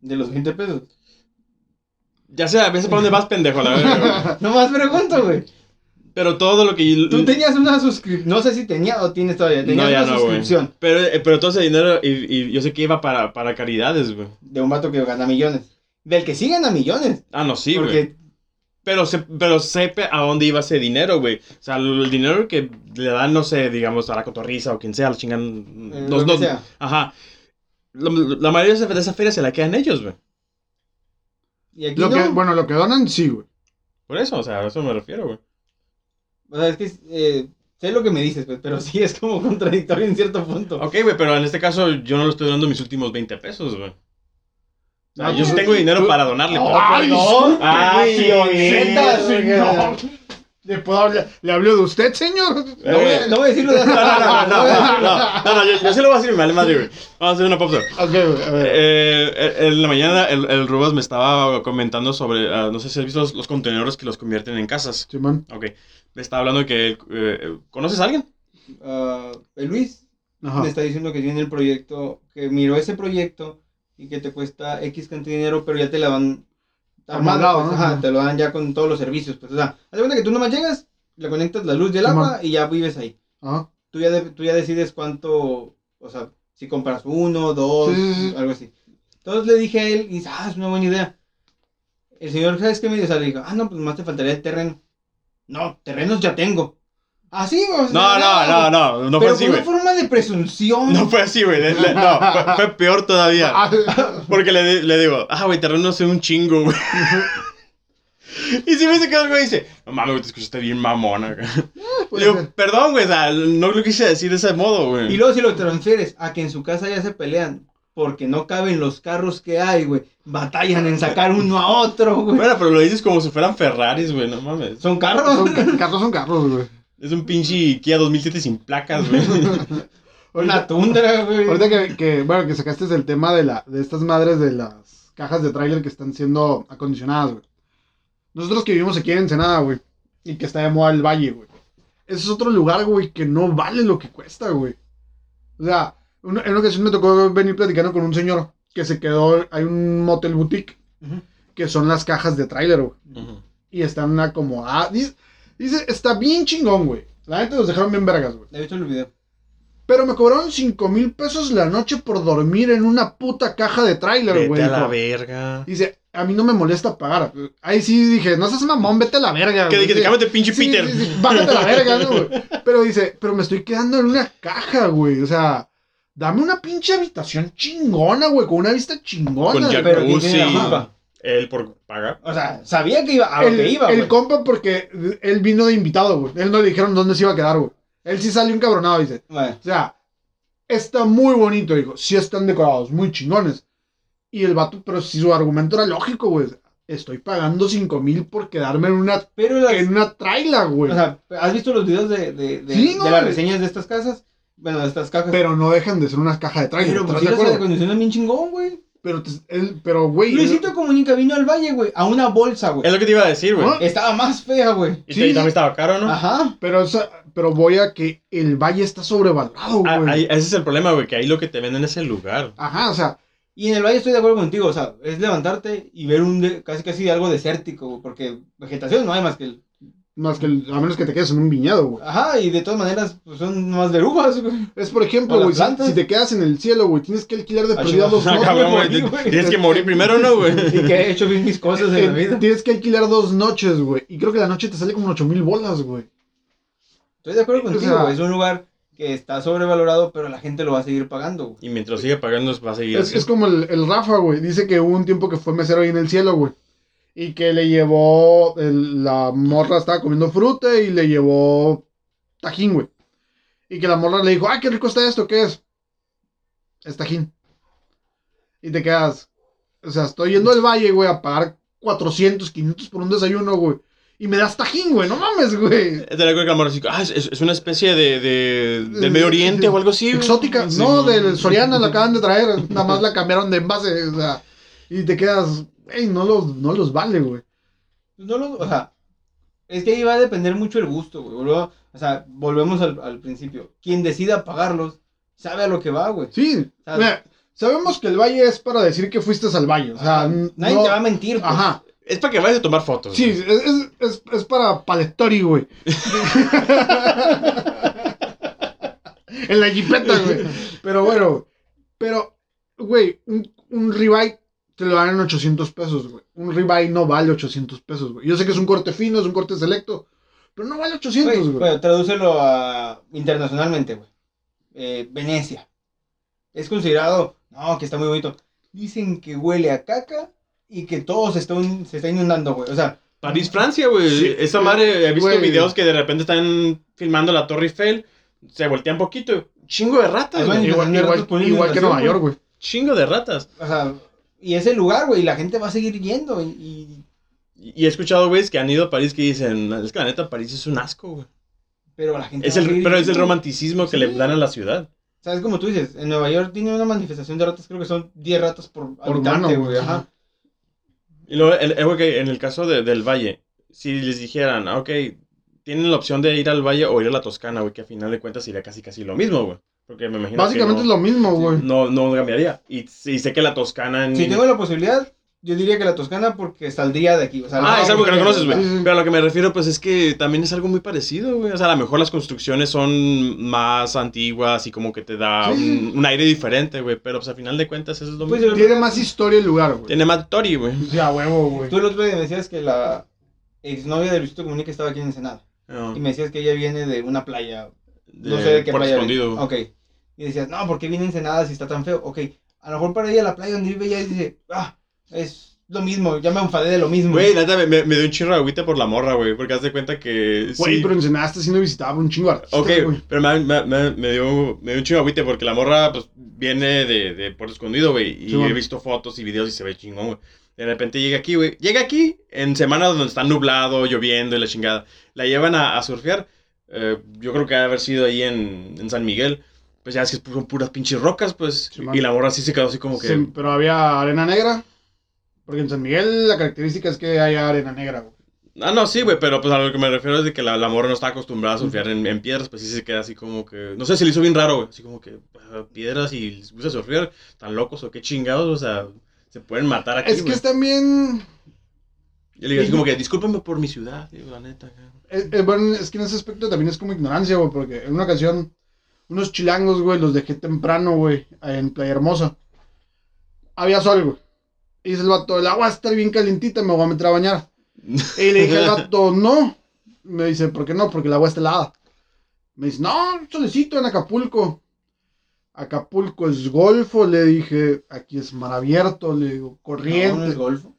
De los 20 pesos. Ya sé, a veces para dónde vas, pendejo, la verdad. No más pregunto, güey. Pero todo lo que... Tú tenías una suscripción. No sé si tenía o tienes todavía. Tenías No, ya una no, suscripción Pero, eh, pero todo ese dinero, y, y yo sé que iba para, para caridades, güey. de un vato que gana millones. Del que sí gana millones. Ah, no, sí, güey. porque Pero, se, pero sepa a dónde iba ese dinero, güey. O sea, el dinero que le dan, no sé, digamos, a la cotorriza o quien sea, lo chingan. eh, los- lo que los- sea. Ajá. La, la mayoría de esa, de esa feria se la quedan ellos, güey. Y aquí lo no. que, bueno, lo que donan, sí, güey. Por eso, o sea, a eso me refiero, güey. O sea, es que eh, sé lo que me dices, pues, pero sí es como contradictorio en cierto punto. Ok, güey, pero en este caso yo no le estoy dando mis últimos 20 pesos, güey. Ah, yo sí tengo dinero para donarle. Pero- ay, perdón. Ah, ay, sí, sí. ¿Le, puedo hablar? ¿Le hablo de usted, señor? No voy, a- no voy a decirlo de No, no, no, no, no, no, no, no, yo, yo sí lo voy a decir, me vale madre, güey. Vamos a hacer una pausa. Ok, a ver. Eh, en la mañana el, el Rubas me estaba comentando sobre, ah, no sé si has visto los, los contenedores que los convierten en casas. Simón. Ok, me estaba hablando de que, eh, ¿conoces a alguien? Ah, el Luis Ajá. me está diciendo que tiene el proyecto, que miró ese proyecto y que te cuesta X cantidad de dinero, pero ya te la van Amoldado, pues, ¿no? ajá, te lo dan ya con todos los servicios. Pues, o sea, haz de cuenta que tú nomás llegas, le conectas la luz y el agua y ya vives ahí. Ajá. Tú ya, de- tú ya decides cuánto, o sea, si compras uno, dos, sí. algo así. Entonces le dije a él, y dice, ah, es una buena idea. El señor, ¿sabes qué me dijo? O sea, le dijo, ah, no, pues más te faltaría el terreno. No, terrenos ya tengo. Ah, sí, o sea, No, no, no, no, no fue así, fue güey. una forma de presunción. No fue así, güey. No, fue, fue peor todavía. Ah, Porque le, le digo, ah, güey, terreno hace un chingo, güey. Y si me dice que algo dice, no mames, güey, te escuchaste bien mamona. güey. puede Digo, ser. perdón, güey, o sea, no lo quise decir de ese modo, güey. Y luego si lo transfieres a que en su casa ya se pelean porque no caben los carros que hay, güey. Batallan en sacar uno a otro, güey. Bueno, pero lo dices como si fueran Ferraris, güey, no mames. Son carros. Son ca- carros son carros, güey. Es un pinche Kia 2007 sin placas, güey. Una tundra, güey. ahorita que, que, bueno, que sacaste el tema de, la, de estas madres de las cajas de tráiler que están siendo acondicionadas, güey. Nosotros que vivimos aquí en Ensenada, güey, y que está de moda el valle, güey. Ese es otro lugar, güey, que no vale lo que cuesta, güey. O sea, una- en una ocasión me tocó venir platicando con un señor que se quedó, hay un motel boutique, que son las cajas de tráiler, güey. Ujú. Y están acomodadas. Dice, está bien chingón, güey. La gente los dejaron bien vergas, güey. He visto el video. Pero me cobraron 5 mil pesos la noche por dormir en una puta caja de tráiler, Vete güey. a la verga. Dice, a mí no me molesta pagar. Ahí sí dije, no seas mamón, vete a la verga. Que dije, cámate, pinche sí, Peter. sí, sí, bájate a la verga, ¿no, güey? Pero dice, pero me estoy quedando en una caja, güey. O sea, dame una pinche habitación chingona, güey, con una vista chingona. Con. Pero ¿quién tiene la jacuzzi. culpa? Él por pagar. O sea, sabía que iba a lo el, que iba, el compa porque él vino de invitado, güey. Él no le dijeron dónde se iba a quedar, güey. Él sí salió encabronado, dice. Bueno, O sea, está muy bonito, dijo. Sí están decorados, muy chingones. Y el vato, pero si su argumento era lógico, güey. Estoy pagando 5 mil por quedarme en una, pero las, en una traila, güey. o sea, ¿has visto los videos de, de, de, Sí, de no, las güey. reseñas de estas casas? Bueno, de estas cajas. pero no dejan de ser unas cajas de trailer. Pero ¿estás pues de las acondicionan bien chingón, güey. Pero, él, pero, güey. Luisito Comunica vino al valle, güey, a una bolsa, güey. Es lo que te iba a decir, güey. ¿Ah? Estaba más fea, güey. Y Sí. también estaba caro, ¿no? Ajá. Pero, esa- pero voy a que el valle está sobrevalorado, Ah, güey. ahí- ese es el problema, güey, que ahí lo que te venden es el lugar. Ajá, o sea, Y en el valle estoy de acuerdo contigo, o sea, es levantarte y ver un de- casi casi algo desértico, güey, porque vegetación no hay más que el... más que el- a menos que te quedes en un viñedo, güey. Ajá, y de todas maneras, pues son más verugas, güey. Es por ejemplo, güey, si, te quedas en el cielo, güey, tienes que alquilar de Ah, perdida dos Ah, noches. cabrón, güey, morí, te- güey. Tienes que morir primero, ¿no, güey? Y que he hecho bien mis cosas en la vida. Tienes que alquilar dos noches, güey. Y creo que la noche te sale como 8 mil bolas, güey. Estoy de acuerdo contigo, sea- güey. Es un lugar que está sobrevalorado, pero la gente lo va a seguir pagando, güey. Y mientras siga pagando, va a seguir es como el, el Rafa, güey. Dice que hubo un tiempo que fue mesero ahí en el cielo, güey. Y que le llevó. el- la morra estaba comiendo fruta y le llevó tajín, güey. Y que la morra le dijo, ¡ay, qué rico está esto! ¿Qué es? Es tajín. Y te quedas. O sea, estoy yendo al valle, güey, a pagar 400, 500 por un desayuno, güey. Y me das tajín, güey. No mames, güey. De la que el amor así, ah, es, es una especie de, de del Medio Oriente o algo así. güey. Exótica. Sí. No, del Soriana la acaban de traer. Nada más la cambiaron de envase. O sea, y te quedas, ey, no los, no los vale, güey. No lo, o sea, es que ahí va a depender mucho el gusto, güey. O sea, volvemos al, al principio. Quien decida pagarlos, sabe a lo que va, güey. Sí, mira, sabemos que el valle es para decir que fuiste al valle. O sea, Nadie no- te va a mentir, pues. Ajá. Es para que vayas a tomar fotos. Sí, güey. es, es, es, es para Palettori, güey. en la jipeta, güey. Pero bueno, pero, güey, un, un ribeye te lo dan en 800 pesos, güey. Un ribeye no vale 800 pesos, güey. Yo sé que es un corte fino, es un corte selecto, pero no vale 800, Güey, pero tradúcelo a internacionalmente, güey. Eh, Venecia. Es considerado, no, que está muy bonito. Dicen que huele a caca y que todo se está, un- se está inundando, güey. O sea, París, Francia, güey. Sí. Esa madre, he visto videos que de repente están filmando la Torre Eiffel, se voltean poquito. Chingo de ratas, güey. Igual, Igual- igual, que Nueva. York, güey. Chingo de ratas. o sea, Y es el lugar, güey, y la gente va a seguir yendo. Y, y- Y he escuchado, güeyes, que han ido a París que dicen, es que la neta París es un asco, güey. pero la gente Es va a el, seguir pero es el romanticismo que Sí. le dan a la ciudad. ¿Sabes? Como tú dices, en Nueva York tiene una manifestación de ratas, creo que son 10 ratas por, Por habitante, mano, güey. Ajá. Y luego, el, el- ok, en el caso de- del Valle, si les dijeran, ah, ok, tienen la opción de ir al Valle o ir a la Toscana, güey, que a final de cuentas sería casi casi lo mismo, güey. Porque me imagino Básicamente que es lo mismo, güey. no, no, no cambiaría. Y, y sé que la Toscana... Si tengo la posibilidad, yo diría que la Toscana porque saldría de aquí. O sea, Ah, es algo que no conoces, güey. Sí, sí. Pero a lo que me refiero, pues es que también es algo muy parecido, güey. O sea, a lo mejor las construcciones son más antiguas y como que te da Sí, sí. un, un aire diferente, güey. Pero pues a final de cuentas eso es lo Pues, mismo. Tiene más historia el lugar, güey. Tiene más Tori, güey. Ya, huevo, güey. Tú el otro día me decías que la exnovia de Luisito Comunica estaba aquí en Ensenada. No, Y me decías que ella viene de una playa. No sé de qué Puerto playa. Escondido. viene. Ok. Y decías, no, ¿por qué viene Ensenada si está tan feo? Ok. A lo mejor para ella la playa donde vive ella dice, ah, es lo mismo, ya me enfadé de lo mismo. Güey, neta, me, me, me dio un chirro de agüita por la morra, güey. Porque haz de cuenta que. Güey, sí. pero Ensenada está siendo visitado por un chingo de artistas, Ok, güey. pero me, me, me, me dio, me dio un chingo de agüite porque la morra pues, viene de, de Puerto Escondido, güey. Y Sí, he visto fotos y videos y se ve chingón, güey. De repente llega aquí, güey. Llega aquí en semanas donde está nublado, lloviendo y la chingada. La llevan a, a surfear. Eh, yo creo que ha haber sido ahí en, en San Miguel. Pues ya es que son puras pinches rocas, pues. Sí, y la morra sí se quedó así como que. Sí, pero había arena negra. Porque en San Miguel la característica es que haya arena negra, güey. Ah, no, sí, güey, pero pues a lo que me refiero es de que la, la morra no está acostumbrada a surfear en, en piedras, pues sí se queda así como que... No sé, se le hizo bien raro, güey, así como que ah, piedras y les gusta surfear, tan locos o qué chingados, o sea, se pueden matar aquí, Es que es también. Yo le digo así como que, discúlpame por mi ciudad, digo, la neta. cabrón". Es, es- bueno, es que en ese aspecto también es como ignorancia, güey. Porque en una ocasión, unos chilangos, güey, los dejé temprano, güey, en Playa Hermosa. Había sol, güey. Y dice el vato, el agua estar bien calientita, me voy a meter a bañar. Y le dije al vato, no. Me dice, ¿por qué no? Porque el agua está helada. Me dice, no, solecito en Acapulco. Acapulco es golfo, le dije, aquí es mar abierto, le digo, corriente. no es golfo.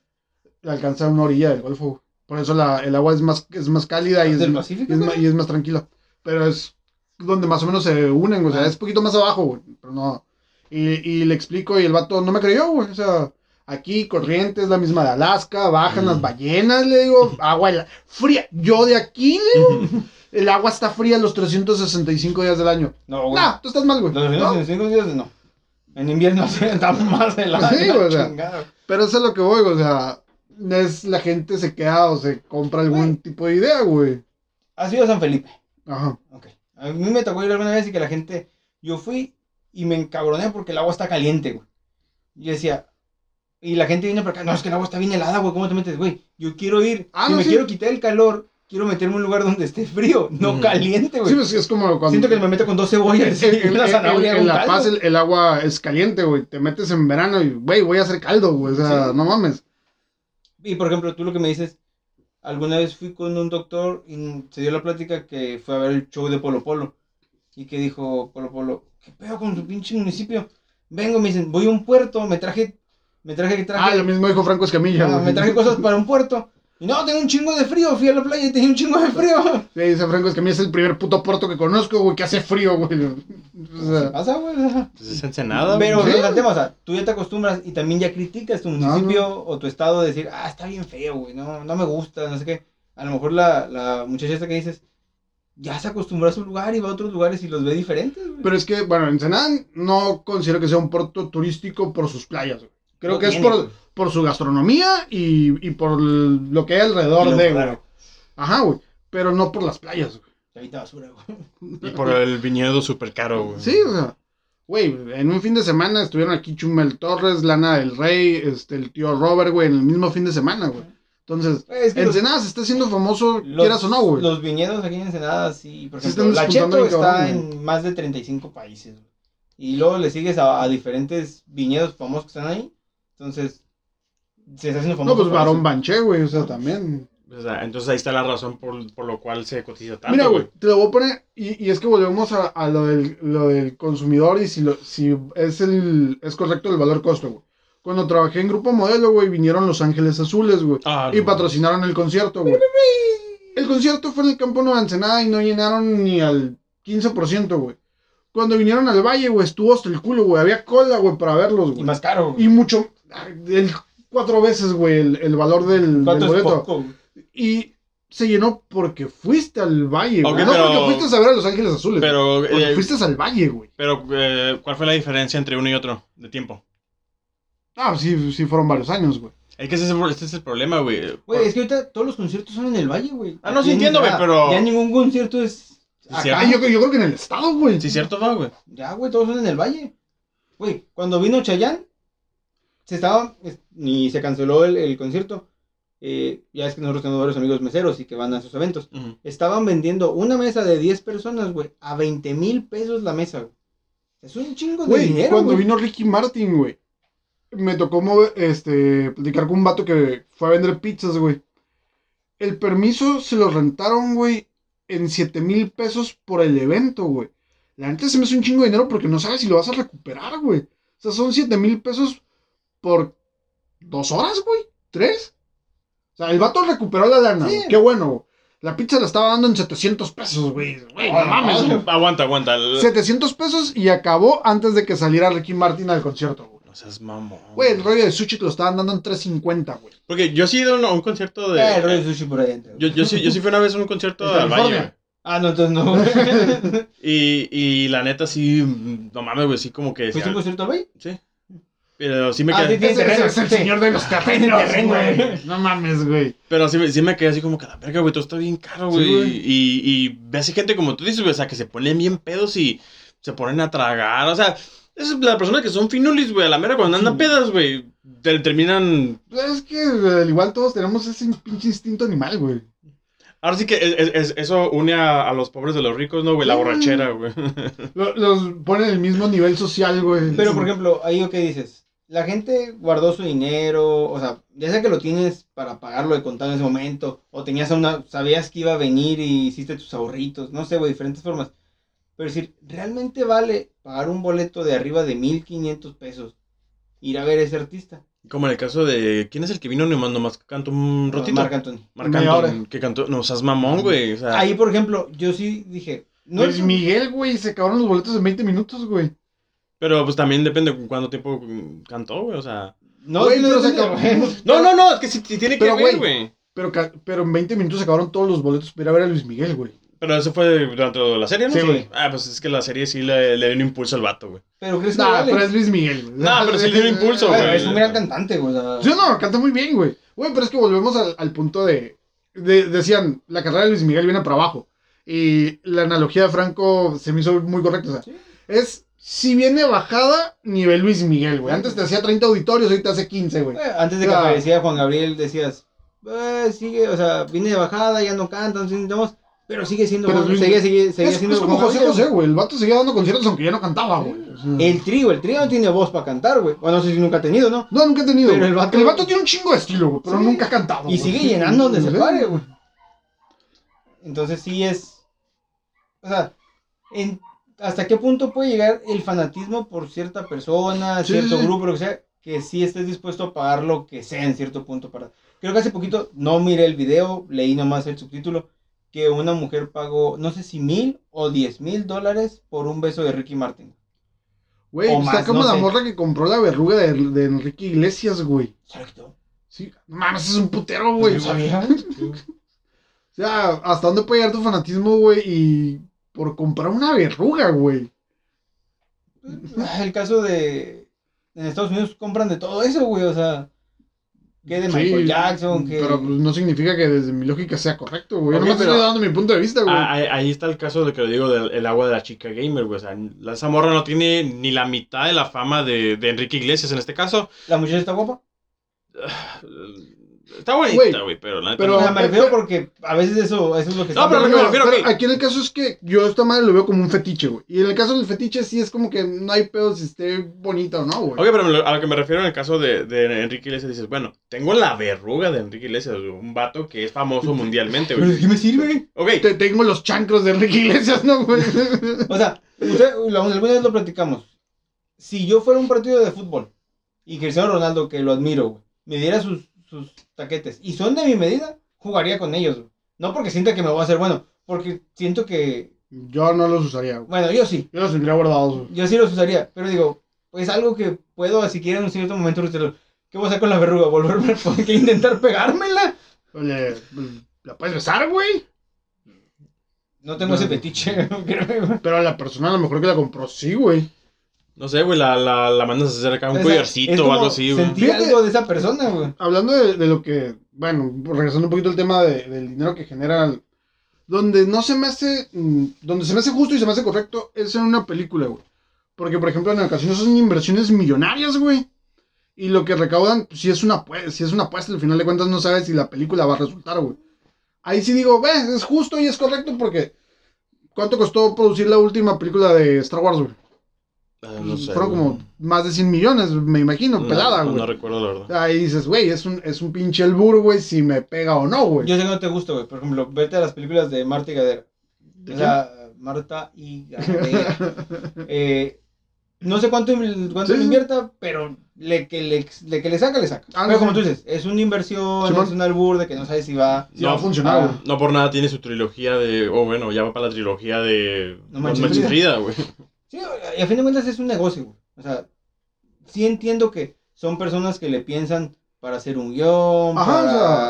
Le alcanza una orilla del golfo. Por eso la, el agua es más, es más cálida y ¿Es del Pacífico, y es más tranquila. Pero es donde más o menos se unen, o sea, es poquito más abajo, güey. Pero no. Y, y le explico y el vato no me creyó, güey. O sea, aquí corriente es la misma de Alaska, bajan Mm. las ballenas, le digo, agua hela- fría. Yo de aquí, le digo, el agua está fría los 365 días del año. No, güey. No, tú estás mal, güey. Los No, primeros cinco días no. En invierno se está más helada. Sí, la güey, o sea. Pero eso es lo que voy, o sea, es la gente se queda o se compra algún tipo de idea, güey. ¿Has ido a San Felipe? Ajá. Ok. A mí me tocó ir alguna vez y que la gente. Yo fui y me encabroné porque el agua está caliente, güey. Y yo decía. Y la gente viene para acá. No, es que el agua está bien helada, güey. ¿Cómo te metes, güey? Yo quiero ir. Ah, si no, me sí. quiero quitar el calor, quiero meterme en un lugar donde esté frío, no Ujú. caliente, güey. Sí, pues es como cuando... Siento que me meto con dos cebollas en, y en- una en- La. Paz el, el agua es caliente, güey. Te metes en verano y, güey, voy a hacer caldo, güey. O sea, Sí. no mames. Y por ejemplo, tú lo que me dices, alguna vez fui con un doctor y se dio la plática que fue a ver el show de Polo Polo. Y que dijo Polo Polo, ¿qué pedo con tu pinche municipio? Vengo, me dicen, voy a un puerto, me traje, me traje, Ah, traje, lo mismo dijo Franco Escamilla, ah, me traje cosas para un puerto. Y no, tengo un chingo de frío, fui a la playa y tenía un chingo de frío. Sí, dice Franco Escamilla, es el primer puto puerto que conozco, güey, que hace frío, güey. O ¿Qué sea, pasa, güey? Pues es Ensenada, Pero güey. Sí. no es el tema, o sea, tú ya te acostumbras y también ya criticas tu No, municipio o tu estado de decir, ah, está bien feo, güey, no, no me gusta, no sé qué. A lo mejor la, la muchacha esta que dices, ya se acostumbró a su lugar y va a otros lugares y los ve diferentes, güey. pero es que, bueno, Ensenada no considero que sea un puerto turístico por sus playas, güey. Creo No que es por, por su gastronomía y, y por lo que hay alrededor de, güey. Ajá, güey. Pero no por las playas, güey. Ahorita basura, güey. Y por el viñedo súper caro, güey. Sí, o sea, güey, en un fin de semana estuvieron aquí Chumel Torres, Lana del Rey, este, el tío Robert, güey, en el mismo fin de semana, güey. Entonces, es que los- Ensenada se está haciendo famoso, los, quieras o no, güey. Los viñedos aquí en Ensenada, sí, por Se ejemplo, están la disputando Cheto está cabrón, en más de 35 países, güey. Y luego le sigues a, a diferentes viñedos famosos que están ahí, entonces se está haciendo famoso. No, pues eso. Banché, güey, o sea, también. O sea, entonces ahí está la razón por, por lo cual se cotiza tanto, Mira, güey, te lo voy a poner, y, y es que volvemos a, a lo, del, lo del consumidor y si, lo, si es, el, es correcto el valor costo, güey. Cuando trabajé en Grupo Modelo, güey, vinieron Los Ángeles Azules, güey. Ah, Y no. patrocinaron el concierto, güey. El concierto fue en el Campo Nueva Ensenada y no llenaron ni al 15%, güey. Cuando vinieron al Valle, güey, estuvo hasta el culo, güey. Había cola, güey, para verlos, Y güey. más caro, güey. Y mucho... el, cuatro veces, güey, el, el valor del, del ¿Cuánto es boleto. poco? Y se llenó porque fuiste al valle, güey. Ok, no pero- porque fuiste a ver a Los Ángeles Azules. Pero, porque eh, fuiste al valle, güey. pero eh, ¿cuál fue la diferencia entre uno y otro de tiempo? Ah, sí, sí fueron varios años, güey. Es que ese es el, este es el problema, güey. Güey, es que ahorita todos los conciertos son en el valle, güey. Ah, no, sí entiendo, güey, pero- Ya ningún concierto es. acá. cierto. Ah, yo, yo creo que en el estado, güey. Sí, cierto, va, güey. Ya, güey, todos son en el valle. Güey, cuando vino Chayanne, se estaba. es- Ni se canceló el, el concierto. Eh, ya es que nosotros tenemos varios amigos meseros y que van a esos eventos. Estaban vendiendo una mesa de 10 personas, güey, a 20 mil pesos la mesa, güey. Es un chingo de Güey, dinero, cuando vino Ricky Martin, güey. Me tocó mover- este, platicar con un vato que fue a vender pizzas, güey. El permiso se lo rentaron, güey, en 7 mil pesos por el evento, güey. La neta se me hace un chingo de dinero porque no sabes si lo vas a recuperar, güey. O sea, son 7 mil pesos por dos horas, güey. ¿Tres? O sea, el vato recuperó la lana, Sí. güey. Qué bueno, güey. La pizza la estaba dando en 700 pesos, güey. Güey, no mames, güey. Aguanta, aguanta. el- 700 pesos y acabó antes de que saliera Ricky Martin al concierto, güey. No seas mamón. Güey, el rollo de sushi te lo estaban dando en 350, güey. Porque yo sí he ido a un, concierto de. Eh, el rollo de sushi por ahí adentro. yo, yo, sí, yo sí fui una vez a un concierto ¿En al California? Valle. Ah, no, entonces no. güey. Y, y la neta sí, no mames, güey, sí como que... ¿Fuiste un concierto al Valle? Sí. Pero sí me Ah, quedé... sí, sí. Ese, ese es el Sí. señor de los terrenos, terreno, güey. No mames, güey. Pero sí, me- sí me quedé así como que la verga, güey, todo está bien caro, Sí, güey. güey. y, y ves gente como tú dices, güey, o sea, que se ponen bien pedos y se ponen a tragar. O sea, es la persona que son finulis, güey, a la mera cuando andan pedas, güey, te- terminan... Pues Es que al igual todos tenemos ese pinche instinto animal, güey. Ahora sí que es- es- es- eso une a, a los pobres de los ricos, ¿no, güey? La Sí. borrachera, güey. Lo- Los ponen en el mismo nivel social, güey. Pero, por ejemplo, ahí, ¿qué dices? La gente guardó su dinero, o sea, ya sea que lo tienes para pagarlo de contado en ese momento, o tenías una, sabías que iba a venir y hiciste tus ahorritos, no sé, güey, diferentes formas. Pero decir, ¿realmente vale pagar un boleto de arriba de 1500 pesos? Ir a ver a ese artista. Como en el caso de... ¿Quién es el que vino nomás, nomás cantó un ratito? Marc Anthony. Marc Anthony, que cantó... No, seas mamón, güey, o sea... Ahí, por ejemplo, yo sí dije, no Luis es Miguel, güey, se acabaron los boletos en 20 minutos, güey. Pero pues también depende de cuánto tiempo mm, cantó, güey, o sea... No, Güey, que no. No, no, no, es que sí, sí tiene que Pero, ver, güey, güey. Pero, ca- pero en 20 minutos se acabaron todos los boletos para ir a ver a Luis Miguel, güey. Pero eso fue durante la serie, ¿no? Sí, güey. Ah, pues es que la serie sí le, le dio un impulso al vato, güey. Pero crees que Nah, vale. pero es Luis Miguel, güey. Nah, pero sí le dio impulso, Bueno, güey. es un gran cantante, güey. o sea, Sí, no, canta muy bien, güey. Güey, pero es que volvemos al, al punto de, de- Decían, la carrera de Luis Miguel viene para abajo. Y la analogía de Franco se me hizo muy correcta. O sea, Sí. es si viene bajada, nivel Luis Miguel, güey. Antes te hacía 30 auditorios, ahorita hace 15, güey. Eh, Antes de que Ya. apareciera Juan Gabriel decías, eh, sigue, o sea, viene de bajada, ya no canta, no pero sigue siendo, Pero Juan- sigue, sigue, sigue Es, siendo es como Juan José Gabriel. José, güey. El vato seguía dando conciertos aunque ya no cantaba, güey. El trío, el trío no tiene voz para cantar, güey. Bueno, no sé si nunca ha tenido, ¿no? No, nunca he tenido. Pero güey. el vato- tiene un chingo de estilo, güey. Pero Sí. nunca ha cantado. Y sigue llenando donde se pare, güey. Entonces sí es, o sea, en, ¿hasta qué punto puede llegar el fanatismo por cierta persona, Sí, cierto sí, grupo, lo que sea, que sí estés dispuesto a pagar lo que sea en cierto punto para... Creo que hace poquito, no miré el video, leí nomás el subtítulo, que una mujer pagó, no sé si mil o diez mil dólares por un beso de Ricky Martin. Güey, O está más, como no la sé. morra que compró la verruga de, de Enrique Iglesias, güey. ¿Se lo quitó? Sí, mames, es un putero, güey. ¿No O sea, ¿hasta dónde puede llegar tu fanatismo, güey? Y por comprar una verruga, güey. El caso de... En Estados Unidos compran de todo eso, güey, o sea... Que de Sí, Michael Jackson, que... Pero pues, no significa que desde mi lógica sea correcto, güey. Yo Ok, nomás pero- estoy dando mi punto de vista, güey. Ah, ahí, ahí está el caso de que le digo del el agua de la chica gamer, güey. O sea, la- esa morra no tiene ni la mitad de la fama de, de Enrique Iglesias en este caso. ¿La muchacha está guapa? Está bonita, güey, pero la neta pero- o no. sea, me refiero porque a veces eso, eso es lo que No, está... pero Pero, me refiero pero que- aquí en el caso es que yo esta madre lo veo como un fetiche, güey. Y en el caso del fetiche sí es como que no hay pedo si esté bonita o no, güey. Ok, pero lo- a lo que me refiero en el caso de, de Enrique Iglesias, dices, bueno, tengo la verruga de Enrique Iglesias, güey, un vato que es famoso mundialmente, ¿Pero güey. de qué me sirve? Ok, Te- tengo los chancros de Enrique Iglesias, ¿no, güey? O sea, usted, la- alguna vez lo platicamos. Si yo fuera un partido de fútbol y Cristiano Ronaldo, que lo admiro, güey, me diera sus, sus taquetes y son de mi medida, jugaría con ellos, güey. No porque sienta que me voy a hacer bueno, porque siento que... Yo no los usaría, güey. Bueno, yo sí. Yo los tendría guardados, güey. Yo sí los usaría, pero digo, pues algo que puedo, si quiero en un cierto momento. ¿Qué voy a hacer con la verruga? ¿Volverme a que intentar pegármela? Oye, ¿la puedes besar, güey? No tengo ese fetiche, creo. Pero a la persona a lo mejor que la compró, sí, güey. No sé, güey, la, la, la mandas a hacer acá un collarcito o algo así, güey. Fíjate- algo de esa persona, güey. Hablando de, de lo que, bueno, regresando un poquito al tema de- del dinero que generan, donde no se me hace, mm, donde se me hace justo y se me hace correcto es en una película, güey. Porque, por ejemplo, en ocasiones son inversiones millonarias, güey. Y lo que recaudan, pues, si es una apue- si es una apuesta, al final de cuentas no sabes si la película va a resultar, güey. Ahí sí digo, ve, es justo y es correcto porque ¿cuánto costó producir la última película de Star Wars, güey? No sé, Fueron güey. como más de 100 millones, me imagino, No, pelada, no, güey. no recuerdo, la verdad. Ahí dices, güey, es un, es un pinche albur, güey, si me pega o no, güey. Yo sé que no te gusta, güey. Por ejemplo, vete a las películas de Marta y Gadera. ¿De O sea, Marta y Gadera. Eh, no sé cuánto, cuánto Sí, le sí. invierta, pero le que le, le que le saca, le saca. Ah, pero no, como sí. tú dices, es una inversión, es un albur de que no sabes si va. Sí, va a funcionar, Ah. No por nada tiene su trilogía de. O bueno, ya va para la trilogía de. No No Manches Manches Frida, güey. Sí, y a fin de cuentas es un negocio, güey. O sea, sí entiendo que son personas que le piensan para hacer un guion, Ajá, para o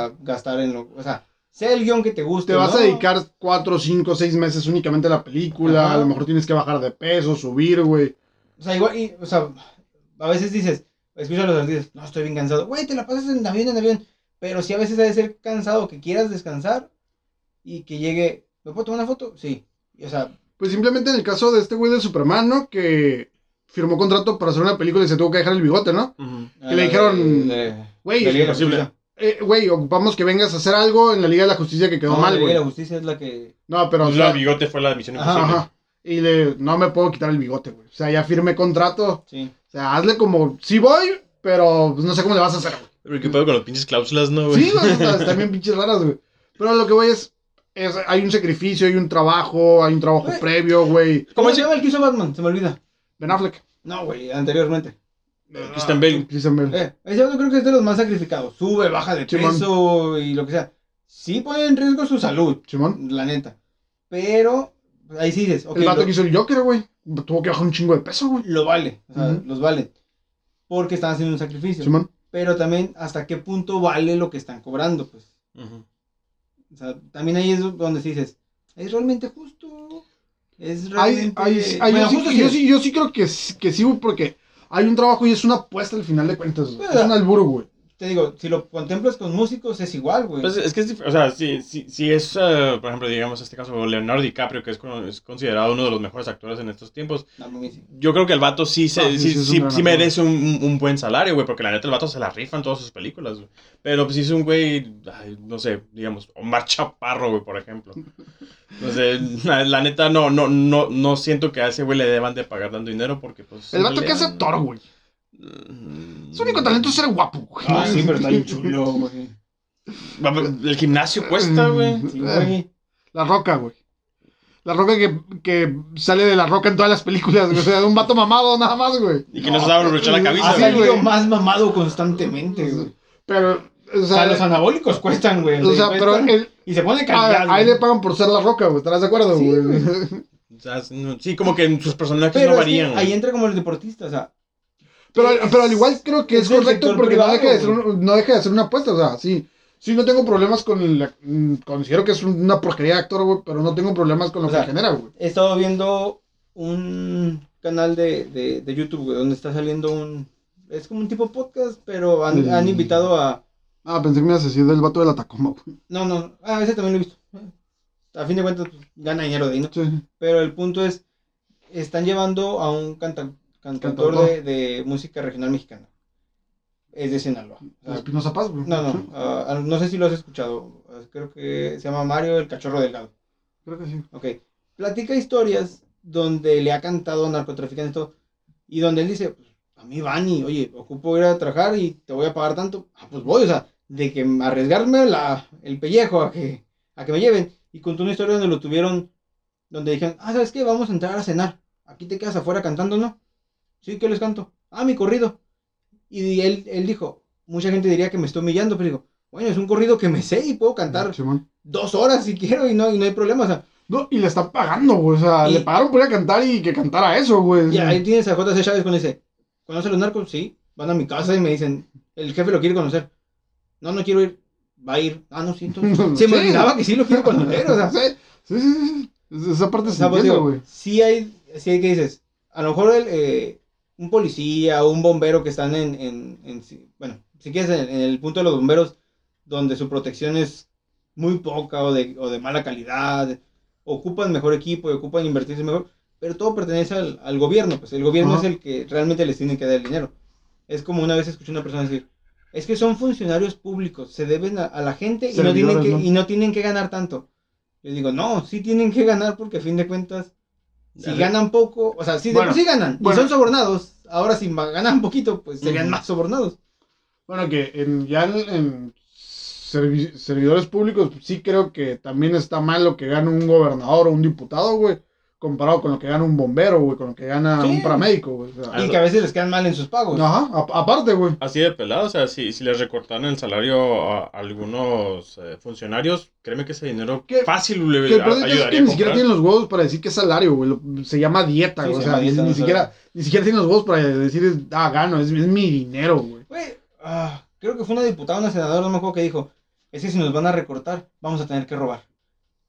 sea- gastar en lo. O sea, sea el guion que te guste. Te vas ¿no? a dedicar 4, 5, 6 meses únicamente a la película. Ajá. A lo mejor tienes que bajar de peso, subir, güey. O sea, igual, y, o sea, a veces dices, escucha a los artistas, no, estoy bien cansado. Güey, te la pasas en avión, en avión. Pero sí a veces ha de ser cansado que quieras descansar y que llegue, ¿me puedo tomar una foto? Sí. Y, o sea, Pues simplemente en el caso de este güey de Superman, ¿no? Que firmó contrato para hacer una película y se tuvo que dejar el bigote, ¿no? Ujú. Que le dijeron, Güey. Justicia. eh, güey, ocupamos que vengas a hacer algo en la Liga de la Justicia que quedó No, mal, la Liga güey. de la Justicia es la que... No, pero... o Pues sea, la bigote fue la misión imposible. ajá. Y le, no me puedo quitar el bigote, güey. O sea, ya firmé contrato. Sí. O sea, hazle como, sí voy, pero pues, no sé cómo le vas a hacer, güey. Pero qué pedo con los pinches cláusulas, ¿no, güey? Sí, güey, están bien pinches raras, güey. Pero lo que voy es, es, hay un sacrificio, hay un trabajo, hay un trabajo previo, güey. ¿Cómo se llama el que hizo Batman? Se me olvida. Ben Affleck. No, güey, anteriormente. Eh, Christian Bale. Christian Bale. Eh, ese yo creo que es de los más sacrificados. Sube, baja de peso y lo que sea. Sí pone en riesgo su salud, Simón. la neta. Pero ahí sí dices, el vato lo, que hizo el Joker, güey. Tuvo que bajar un chingo de peso, güey. lo vale. O sea, los valen. Porque están haciendo un sacrificio. Simón. Pero también hasta qué punto vale lo que están cobrando, pues. O sea, también ahí es donde dices, ¿es realmente justo? Es realmente... hay, hay- Bueno, yo, sí, justo yo sí. yo sí creo que, sí- que sí, porque hay un trabajo y es una apuesta al final de cuentas. Pero- Es un alburo, güey. Te digo, si lo contemplas con músicos es igual, güey. Pues es que es, o sea, si, si, si es, eh, por ejemplo, digamos, este caso, Leonardo DiCaprio, que es, con- es considerado uno de los mejores actores en estos tiempos, No, yo creo que el vato sí, se, sí, sí, merece un, un- buen salario, güey, porque la neta el vato se la rifa en todas sus películas, güey. Pero pues si es un güey, ay, no sé, digamos, Omar Chaparro, güey, por ejemplo. No sé, la, la neta no, no, no, no siento que a ese güey le deban de pagar tanto dinero porque pues... El vato que hace güey. Mm, Su único talento es ser guapo, güey. Ah, sí, pero está bien chulo, güey. El gimnasio cuesta, güey. Sí, güey. La roca, güey. La roca que, que sale de la roca en todas las películas, güey. O sea, un vato mamado nada más, güey. Y que no se sabe aprovechar la camisa, Ha Sí, güey. salido güey. más mamado constantemente, güey. Pero, o O sea, los anabólicos cuestan, güey. o sea pero el- Y se pone calidad, ahí le pagan por ser la roca, güey. ¿Estarás de acuerdo, Sí, güey? O sea, no- sí, como que sus personajes Pero no es que varían. ahí entra como el deportista, o sea. Pero, pero al igual creo que es, correcto porque no deja, de ser un- no deja de ser una apuesta. O sea, sí, sí no tengo problemas con la... Considero que es una porquería de actor, güey, pero no tengo problemas con lo O sea, que genera, güey. He estado viendo un canal de, de, de YouTube, güey, donde está saliendo un. Es como un tipo podcast, pero han, han invitado a. Ah, pensé que me ibas a decir del vato de la Tacoma, güey. No, no, ah, ese también lo he visto. A fin de cuentas, pues, gana dinero de ahí, ¿no? Sí. Pero el punto es, están llevando a un canta- cantautor de, de música regional mexicana. Es de Sinaloa. Espinosa Paz, güey. no, no, ah, no sé si lo has escuchado. Creo que se llama Mario el Cachorro Delgado. Creo que sí. Ok. Platica historias donde le ha cantado a narcotraficantes y donde él dice, pues, a mí van y, oye, ocupo ir a trabajar y te voy a pagar tanto. Ah, pues voy, o sea, de que arriesgarme la, el pellejo a que, a que me lleven. Y contó una historia donde lo tuvieron, donde dijeron, ah, ¿sabes qué? Vamos a entrar a cenar. Aquí te quedas afuera cantando, ¿no? Sí, ¿qué les canto? Ah, mi corrido. Y él, él dijo, mucha gente diría que me estoy humillando, pero digo, bueno, es un corrido que me sé y puedo cantar dos horas si quiero y no, y no hay problema. O sea, No, y le están pagando, güey. O sea, Y- le pagaron por ir a cantar y que cantara eso, güey. Y ahí tienes a JC Chávez con ese. ¿Conoce a los narcos? Sí. Van a mi casa y me dicen, El jefe lo quiere conocer. No, no quiero ir. Va a ir. Ah, no, sí, entonces. Se me Sí. olvidaba que sí lo quiero conocer, o sea. Sí, sí, sí, sí. Es- Esa parte O se sea, pues, entiende, digo, güey. sí hay, sí hay que dices, a lo mejor el, eh, un policía o un bombero que están en, en, en bueno, si quieres en, en el punto de los bomberos, donde su protección es muy poca o de, o de mala calidad, ocupan mejor equipo y ocupan invertirse mejor, pero todo pertenece al, al gobierno, pues el gobierno Ajá. es el que realmente les tiene que dar el dinero. Es como una vez escuché a una persona decir, es que son funcionarios públicos, se deben a, a la gente y no, tienen que, ¿no? y no tienen que ganar tanto. Yo digo, no, sí tienen que ganar porque a fin de cuentas, si ganan poco, o sea, si de Bueno, por sí ganan bueno. y son sobornados, ahora si ganan poquito, pues serían más sobornados. Bueno, que en, ya en, en servi- servidores públicos pues, sí creo que también está mal lo que gana un gobernador o un diputado, güey, comparado con lo que gana un bombero, güey, con lo que gana Sí. un paramédico, güey. o sea, Y que a veces les quedan mal en sus pagos. Ajá, a- aparte, güey. Así de pelado, o sea, si, si les recortaran el salario a algunos eh, funcionarios, créeme que ese dinero Que- fácil le Que el es que a ni siquiera tienen los huevos para decir que es salario, güey. Se llama dieta, Sí, güey. se o sea, dieta, ni, no siquiera, ni siquiera tienen los huevos para decir, ah, gano, es, es mi dinero, güey. Güey, ah, creo que fue una diputada, una senadora, no me acuerdo que dijo, es que si nos van a recortar, vamos a tener que robar.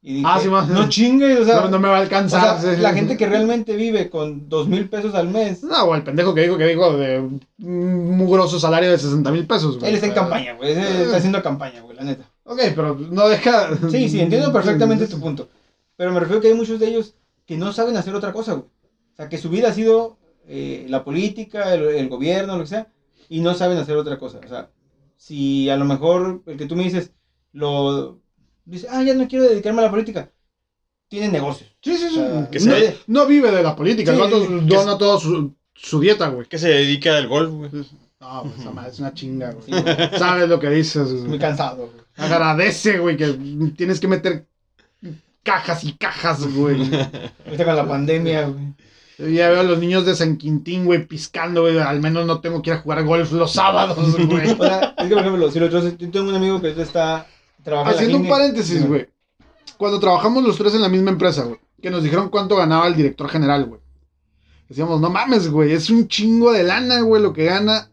Y dije, Ah, sí, más- no chingues, o sea, No, no me va a o alcanzar. sea, la gente que realmente vive con dos mil pesos al mes, No, güey, el pendejo que dijo que dijo de un mugroso salario de 60 mil pesos, güey. él está en O campaña, güey, ese está haciendo campaña, güey, la neta. Ok, pero no deja. Sí, sí, entiendo perfectamente tu punto. Pero me refiero que hay muchos de ellos que no saben hacer otra cosa, güey. O sea, que su vida ha sido eh, la política, el, el gobierno, lo que sea, y no saben hacer otra cosa. O sea, si a lo mejor el que tú me dices, lo dice, ah, ya no quiero dedicarme a la política, tienen negocios. Sí, sí, sí. O sea, que no, se- no vive de la política. Sí, el vato que dona toda su, su dieta, güey. Que se dedique al golf, güey. No, pues esa madre es una chinga, güey. Sí, güey, Sabes lo que dices, es muy güey. cansado. güey. Agradece, güey, que tienes que meter cajas y cajas, güey. Ahorita con la pandemia, güey. Ya veo a los niños de San Quintín, güey, piscando, güey. Al menos no tengo que ir a jugar golf los sábados, güey. O sea, es que, por ejemplo, si los otros, yo tengo un amigo que está Haciendo un paréntesis, güey. Cuando trabajamos los tres en la misma empresa, güey, que nos dijeron cuánto ganaba el director general, güey. Decíamos, no mames, güey, es un chingo de lana, güey, lo que gana.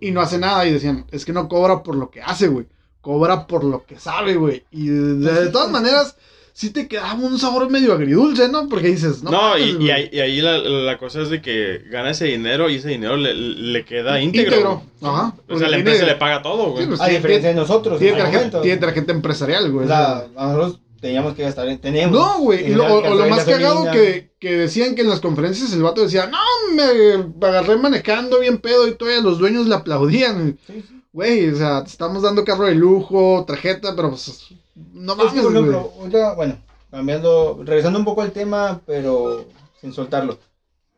Y no hace nada. Y decían, es que no cobra por lo que hace, güey. Cobra por lo que sabe, güey. Y de, de todas maneras, sí te quedaba un sabor medio agridulce, ¿no? Porque dices, no. No, mames, y, y ahí, y ahí la, la cosa es de que gana ese dinero y ese dinero le, le queda íntegro. Íntegro, ajá. O sea, la tiene- empresa le paga todo, Sí, güey. pues, A tiene- diferencia de nosotros. Tiene tarjeta, momento. tiene tarjeta empresarial, güey. O sea, nosotros teníamos que gastar, tenemos. No, güey. Y lo, o, o lo más cagado que, que decían que en las conferencias el vato decía, no, me agarré manejando bien pedo y todavía los dueños le aplaudían. Sí, sí. Güey, o sea, te estamos dando carro de lujo, tarjeta, pero pues, no Es que, mames, por ejemplo, bueno, cambiando, regresando un poco al tema, pero sin soltarlo.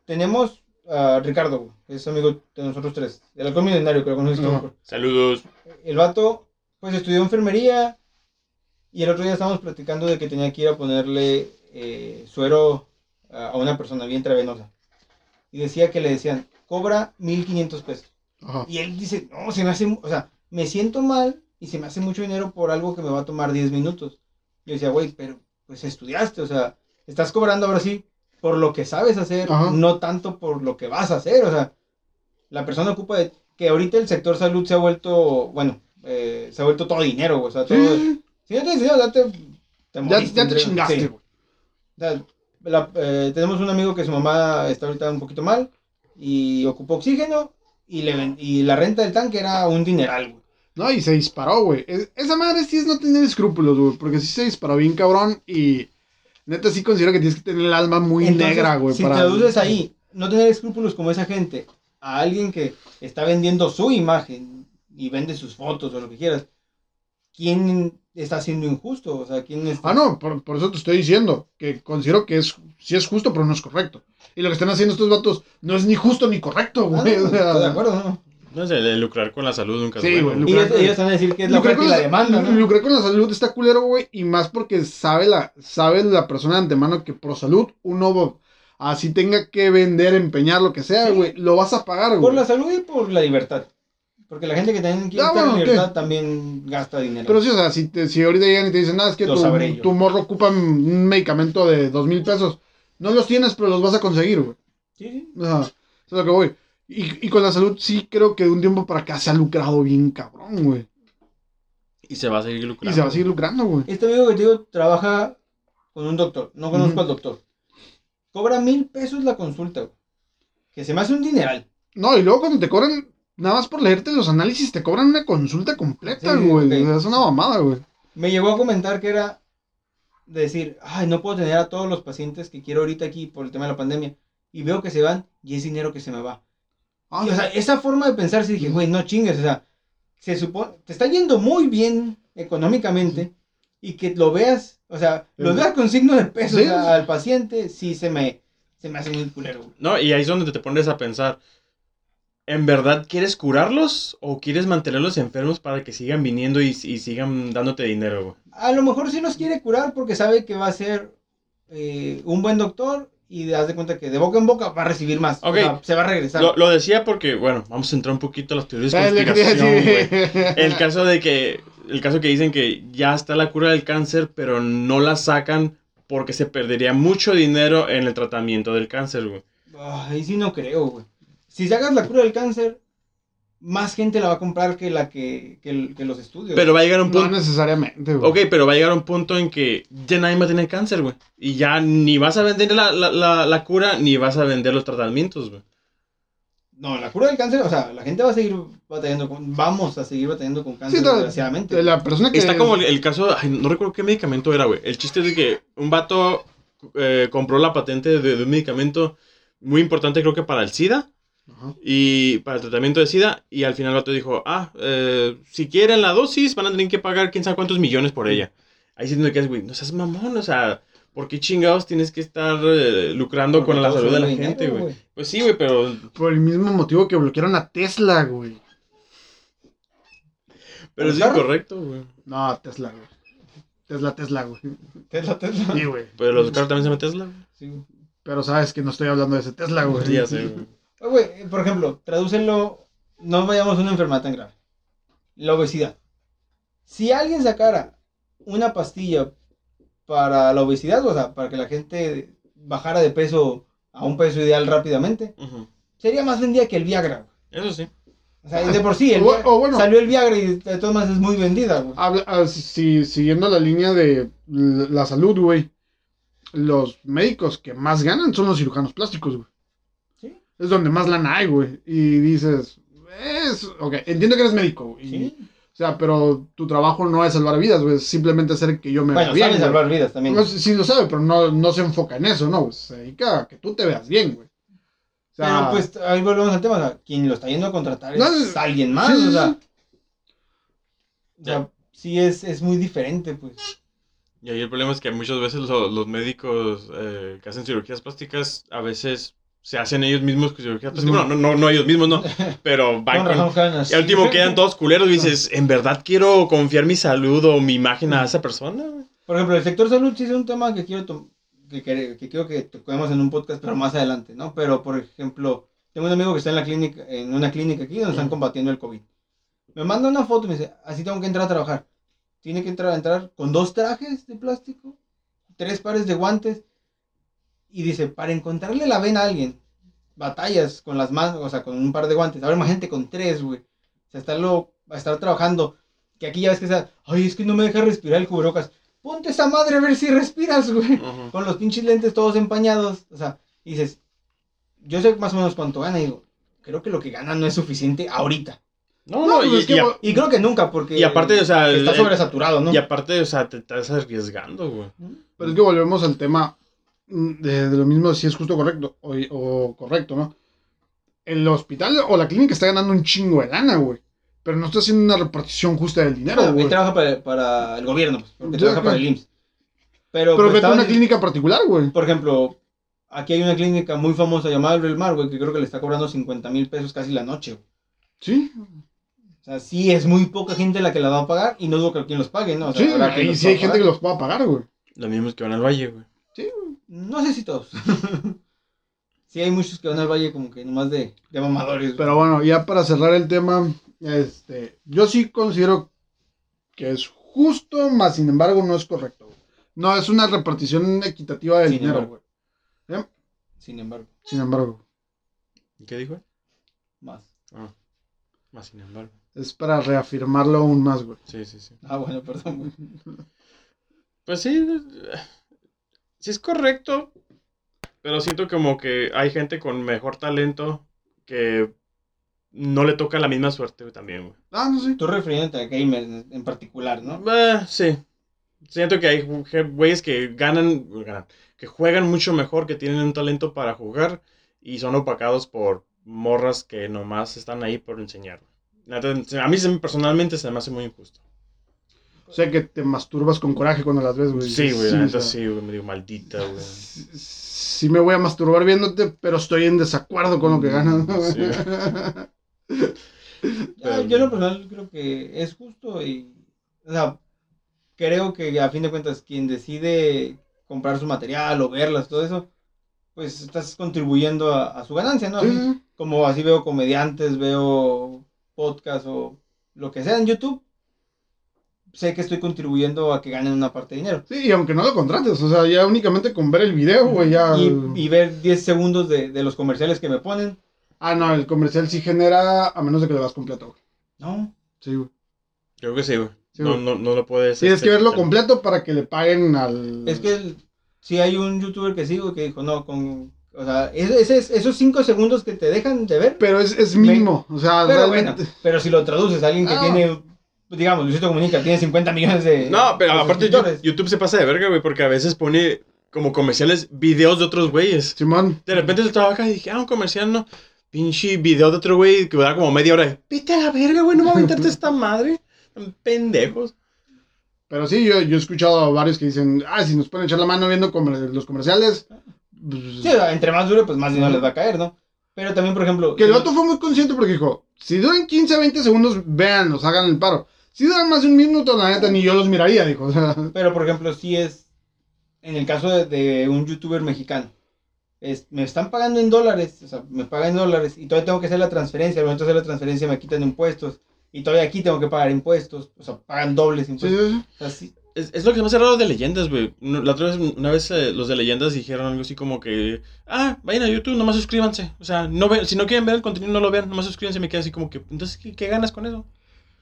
Tenemos a Ricardo, que es amigo de nosotros tres, del alcohol milenario, que lo conoces güey. Saludos. El vato, pues estudió enfermería y el otro día estábamos platicando de que tenía que ir a ponerle eh, suero a una persona bien intravenosa. Y decía que le decían, cobra 1500 pesos. Ajá. Y él dice, no, se me hace, o sea, me siento mal y se me hace mucho dinero por algo que me va a tomar 10 minutos. Yo decía, güey, pero pues estudiaste, o sea, estás cobrando ahora sí por lo que sabes hacer, Ajá. no tanto por lo que vas a hacer, o sea, la persona ocupa de, que ahorita el sector salud se ha vuelto, bueno, eh, se ha vuelto todo dinero, o sea, todo, Sí, si no tienes dinero, ya te, te ya, moriste, ya te chingaste, sí. güey. O sea, la- eh, tenemos un amigo que su mamá está ahorita un poquito mal y ocupó oxígeno y, le, y la renta del tanque era un dineral, güey. No, y se disparó, güey. Es- Esa madre sí es no tener escrúpulos, güey. Porque sí se disparó bien cabrón y neta sí considero que tienes que tener el alma muy Entonces, negra, güey. Si para... traduces ahí, no tener escrúpulos como esa gente, a alguien que está vendiendo su imagen y vende sus fotos o lo que quieras, ¿quién está siendo injusto? O sea, ¿quién está... Ah, no, por, por eso te estoy diciendo que considero que es sí es justo, pero no es correcto. Y lo que están haciendo estos vatos no es ni justo ni correcto, Ah, güey. o sea, de acuerdo, ¿no? No sé, el lucrar con la salud nunca es Sí, bueno. güey, Y Lucrar ellos, con- ellos van a decir que es la lucrar oferta y con la la- demanda, ¿no? Lucrar con la salud está culero, güey, y más porque sabe la, sabe la persona de antemano que por salud uno así tenga que vender, empeñar, lo que sea, Sí. güey, lo vas a pagar, güey. Por la salud y por la libertad. Porque la gente que también quiere Ah, estar en libertad ¿qué? también gasta dinero. Pero sí, o sea, si, te- si ahorita llegan y te dicen, nada, es que tu, tu morro ocupa un medicamento de dos mil pesos, no los tienes, pero los vas a conseguir, güey. Sí, sí. O sea, eso es lo que voy. Y, y con la salud sí creo que de un tiempo para acá se ha lucrado bien cabrón, güey. Y se va a seguir Y lucrando. se va a seguir lucrando, güey. Este amigo que te digo trabaja con un doctor. No conozco al doctor. Cobra mil pesos la consulta, güey. Que se me hace un dineral. No, y luego cuando te cobran, nada más por leerte los análisis, te cobran una consulta completa, Sí, güey. ok. O sea, Es una mamada, güey. Me llegó a comentar que era de decir, ay, no puedo tener a todos los pacientes que quiero ahorita aquí por el tema de la pandemia. Y veo que se van y es dinero que se me va. Ah, Y, o sea, esa forma de pensar, sí dije, güey, no chingues, o sea, se supone, te está yendo muy bien económicamente y que lo veas, o sea, lo veas con signo de peso Sí. o sea, al paciente, sí se me, se me hace muy culero. güey. No, y ahí es donde te pones a pensar. ¿En verdad quieres curarlos o quieres mantenerlos enfermos para que sigan viniendo y, y sigan dándote dinero, güey? A lo mejor sí los quiere curar porque sabe que va a ser eh, un buen doctor y te das de cuenta que de boca en boca va a recibir más. o Ok. sea, se va a regresar. Lo, lo decía porque, bueno, vamos a entrar un poquito a las teorías de ¿Sabes lo que te iba a conspiración, güey. El caso de que, el caso que dicen que ya está la cura del cáncer, pero no la sacan porque se perdería mucho dinero en el tratamiento del cáncer, güey. Ahí sí no creo, güey. Si sacas la cura del cáncer, más gente la va a comprar que la que, que, que los estudios. Pero va a llegar un No punto... necesariamente, güey. Ok, pero va a llegar un punto en que ya nadie va a tener cáncer, güey. Y ya ni vas a vender la, la, la, la cura, ni vas a vender los tratamientos, güey. No, la cura del cáncer, o sea, la gente va a seguir batallando con, vamos a seguir batallando con cáncer, Sí, no, desgraciadamente. La persona que. Está como el, el caso, ay, no recuerdo qué medicamento era, güey. El chiste es de que un vato eh, compró la patente de, de un medicamento muy importante, creo que para el SIDA. Ajá. y para el tratamiento de SIDA y al final el vato dijo, ah, eh, si quieren la dosis van a tener que pagar quién sabe cuántos millones por ella. Ahí sí que es, güey, no seas mamón, o sea, ¿por qué chingados tienes que estar eh, lucrando Porque con la salud de la dinero, gente, güey? Pues sí, güey, pero, Por el mismo motivo que bloquearon a Tesla, güey. pero es incorrecto, güey. No, Tesla, güey. Tesla, Tesla, güey. Tesla, Tesla. Sí, güey. Pero los carros también se llaman Tesla, güey. Sí. Pero sabes que no estoy hablando de ese Tesla, güey. Sí, ya sé, güey. Güey, por ejemplo, tradúcenlo, no vayamos a una enfermedad tan grave. La obesidad. Si alguien sacara una pastilla para la obesidad, o sea, para que la gente bajara de peso a un peso ideal rápidamente, sería más vendida que el Viagra. güey. Eso sí. O sea, de por sí, el O- bueno. salió el Viagra y de todas maneras es muy vendida, güey. Habla- ah, si- si- siguiendo la línea de la salud, güey. Los médicos que más ganan son los cirujanos plásticos, güey. Es donde más lana hay, güey. Y dices, es, ok, entiendo que eres médico, güey. Sí. O sea, pero tu trabajo no es salvar vidas, güey. Es simplemente hacer que yo me Bueno, vea bien. güey. salvar vidas también. No, sí, lo sabe, pero no, no se enfoca en eso, ¿no? güey. Se dedica a que tú te veas bien, güey. O sea, Pero pues ahí volvemos al tema, o sea, quien lo está yendo a contratar es No, alguien más, sí, sí, o sea, sí. o sea, sí es, es muy diferente, pues. Y ahí el problema es que muchas veces lo- los médicos eh, que hacen cirugías plásticas a veces se hacen ellos mismos plásticas. Sí. No, no, no, ellos mismos, no. Pero van Con. Y al último quedan todos culeros y dices, ¿en verdad quiero confiar mi salud o mi imagen a esa persona? güey?" Por ejemplo, el sector salud sí es un tema que quiero que, quere- que quiero que toquemos en un podcast, pero más adelante, ¿no? Pero, por ejemplo, tengo un amigo que está en la clínica, en una clínica aquí donde están combatiendo el COVID. Me manda una foto y me dice, así tengo que entrar a trabajar. Tiene que entrar, entrar con dos trajes de plástico, tres pares de guantes, y dice, para encontrarle la vena a alguien, batallas con las manos, o sea, con un par de guantes. Ahora imagínate con tres, güey. O sea, estarlo, a estar trabajando, que aquí ya ves que está, ay, es que no me deja respirar el cubrebocas. Ponte esa madre a ver si respiras, güey. Con los pinches lentes todos empañados. O sea, y dices, yo sé más o menos cuánto gana. Y digo, creo que lo que gana no es suficiente ahorita. No, No, no, pues y, es que, y a- güey, Y creo que nunca, porque. Y aparte, o sea, Está el- sobresaturado, ¿no? y aparte, o sea, te estás arriesgando, güey. Pero es que volvemos al tema de, de lo mismo, si es justo correcto o, o correcto, ¿no? El hospital o la clínica está ganando un chingo de lana, güey. Pero no está haciendo una repartición justa del dinero, güey. él trabaja para, para el gobierno, pues, porque trabaja claro. para el IMSS. Pero, Pero pues, a una clínica particular, güey. por ejemplo, aquí hay una clínica muy famosa llamada El Mar, güey, que creo que le está cobrando 50 mil pesos casi la noche. güey. Sí, O sea, sí es muy poca gente la que la va a pagar y no dudo que quien los pague, ¿no? O sea, sí, y sí hay gente que los pueda pagar, güey. Los mismos que van al valle, güey. No sé si todos. sí, hay muchos que van al valle como que nomás de, de mamadores. Pero bueno, ya para cerrar el tema, este, yo sí considero que es justo, más sin embargo no es correcto. güey. No es una repartición equitativa del Sin dinero, embargo. güey. Sin embargo. Sin embargo. ¿Y qué dijo? más. Ah, más sin embargo. Es para reafirmarlo aún más, güey. Sí, sí, sí. Ah, bueno, perdón, güey. Pues sí, eh, sí es correcto, pero siento como que hay gente con mejor talento que no le toca la misma suerte también, güey. Ah, no sé. Tú refiriéndote a gamers en- particular, ¿no? Eh, sí. Siento que hay güeyes que ganan, ganan, que juegan mucho mejor, que tienen un talento para jugar y son opacados por morras que nomás están ahí por enseñar. A mí se- personalmente se me hace muy injusto. O sea que te masturbas con coraje cuando las ves, güey. Sí, güey, la o neta sí, güey, me digo maldita, güey. sí- Sí me voy a masturbar viéndote, pero estoy en desacuerdo con lo que ganas. Sí. Ah, yo en lo personal creo que es justo y, o sea, creo que a fin de cuentas quien decide comprar su material o verlas, todo eso, pues estás contribuyendo a, a su ganancia, ¿no? Sí, sí, sí. Como así veo comediantes, veo podcast o lo que sea en YouTube, sé que estoy contribuyendo a que ganen una parte de dinero. Sí, y aunque no lo contrates, o sea, ya únicamente con ver el video, güey, ya. Y, y ver 10 segundos de, de los comerciales que me ponen, Ah, no, el comercial sí genera, a menos de que lo hagas completo, güey. no. Sí, güey. Creo que sí, güey. Sí, no, no, no lo puedes. Tienes este, que verlo completo para que le paguen al. Es que el- si hay un youtuber que sigo que dijo, no, con... O sea, ese- ese- esos 5 segundos que te dejan de ver, Pero es, es mínimo, o sea, pero realmente. bueno, pero si lo traduces a alguien que Ah. tiene, digamos, Luisito Comunica, tiene 50 millones de No, pero de aparte YouTube se pasa de verga, güey, porque a veces pone como comerciales videos de otros güeyes. Simón. De repente se trabaja y dije, ah, un comercial, no. Pinche video de otro güey que dura como media hora. Vete a la verga, güey, no me voy a aventarte esta madre. Pendejos. Pero sí, yo, yo he escuchado a varios que dicen, ah, si nos pueden echar la mano viendo comer- los comerciales. pues, Sí, entre más dure, pues más dinero les va a caer, ¿no? Pero también, por ejemplo... Que el vato fue muy consciente porque dijo, si duran 15 a 20 segundos, véanlos, hagan el paro. Si duran más de un minuto, la neta, ni yo los miraría, dijo. O sea, Pero, por ejemplo, si es, en el caso de, de un youtuber mexicano, es, me están pagando en dólares, o sea, me pagan en dólares y todavía tengo que hacer la transferencia, al momento de hacer la transferencia me quitan impuestos y todavía aquí tengo que pagar impuestos, o sea, pagan dobles impuestos. sí, sí. O sea, sí- Es, es lo que se me hace raro de leyendas, güey. La otra vez, una vez eh, los de leyendas dijeron algo así como que, ah, vayan a YouTube, nomás suscríbanse. O sea, no ve- si no quieren ver el contenido, no lo vean, nomás suscríbanse. Me queda así como que, entonces, ¿qué, qué ganas con eso?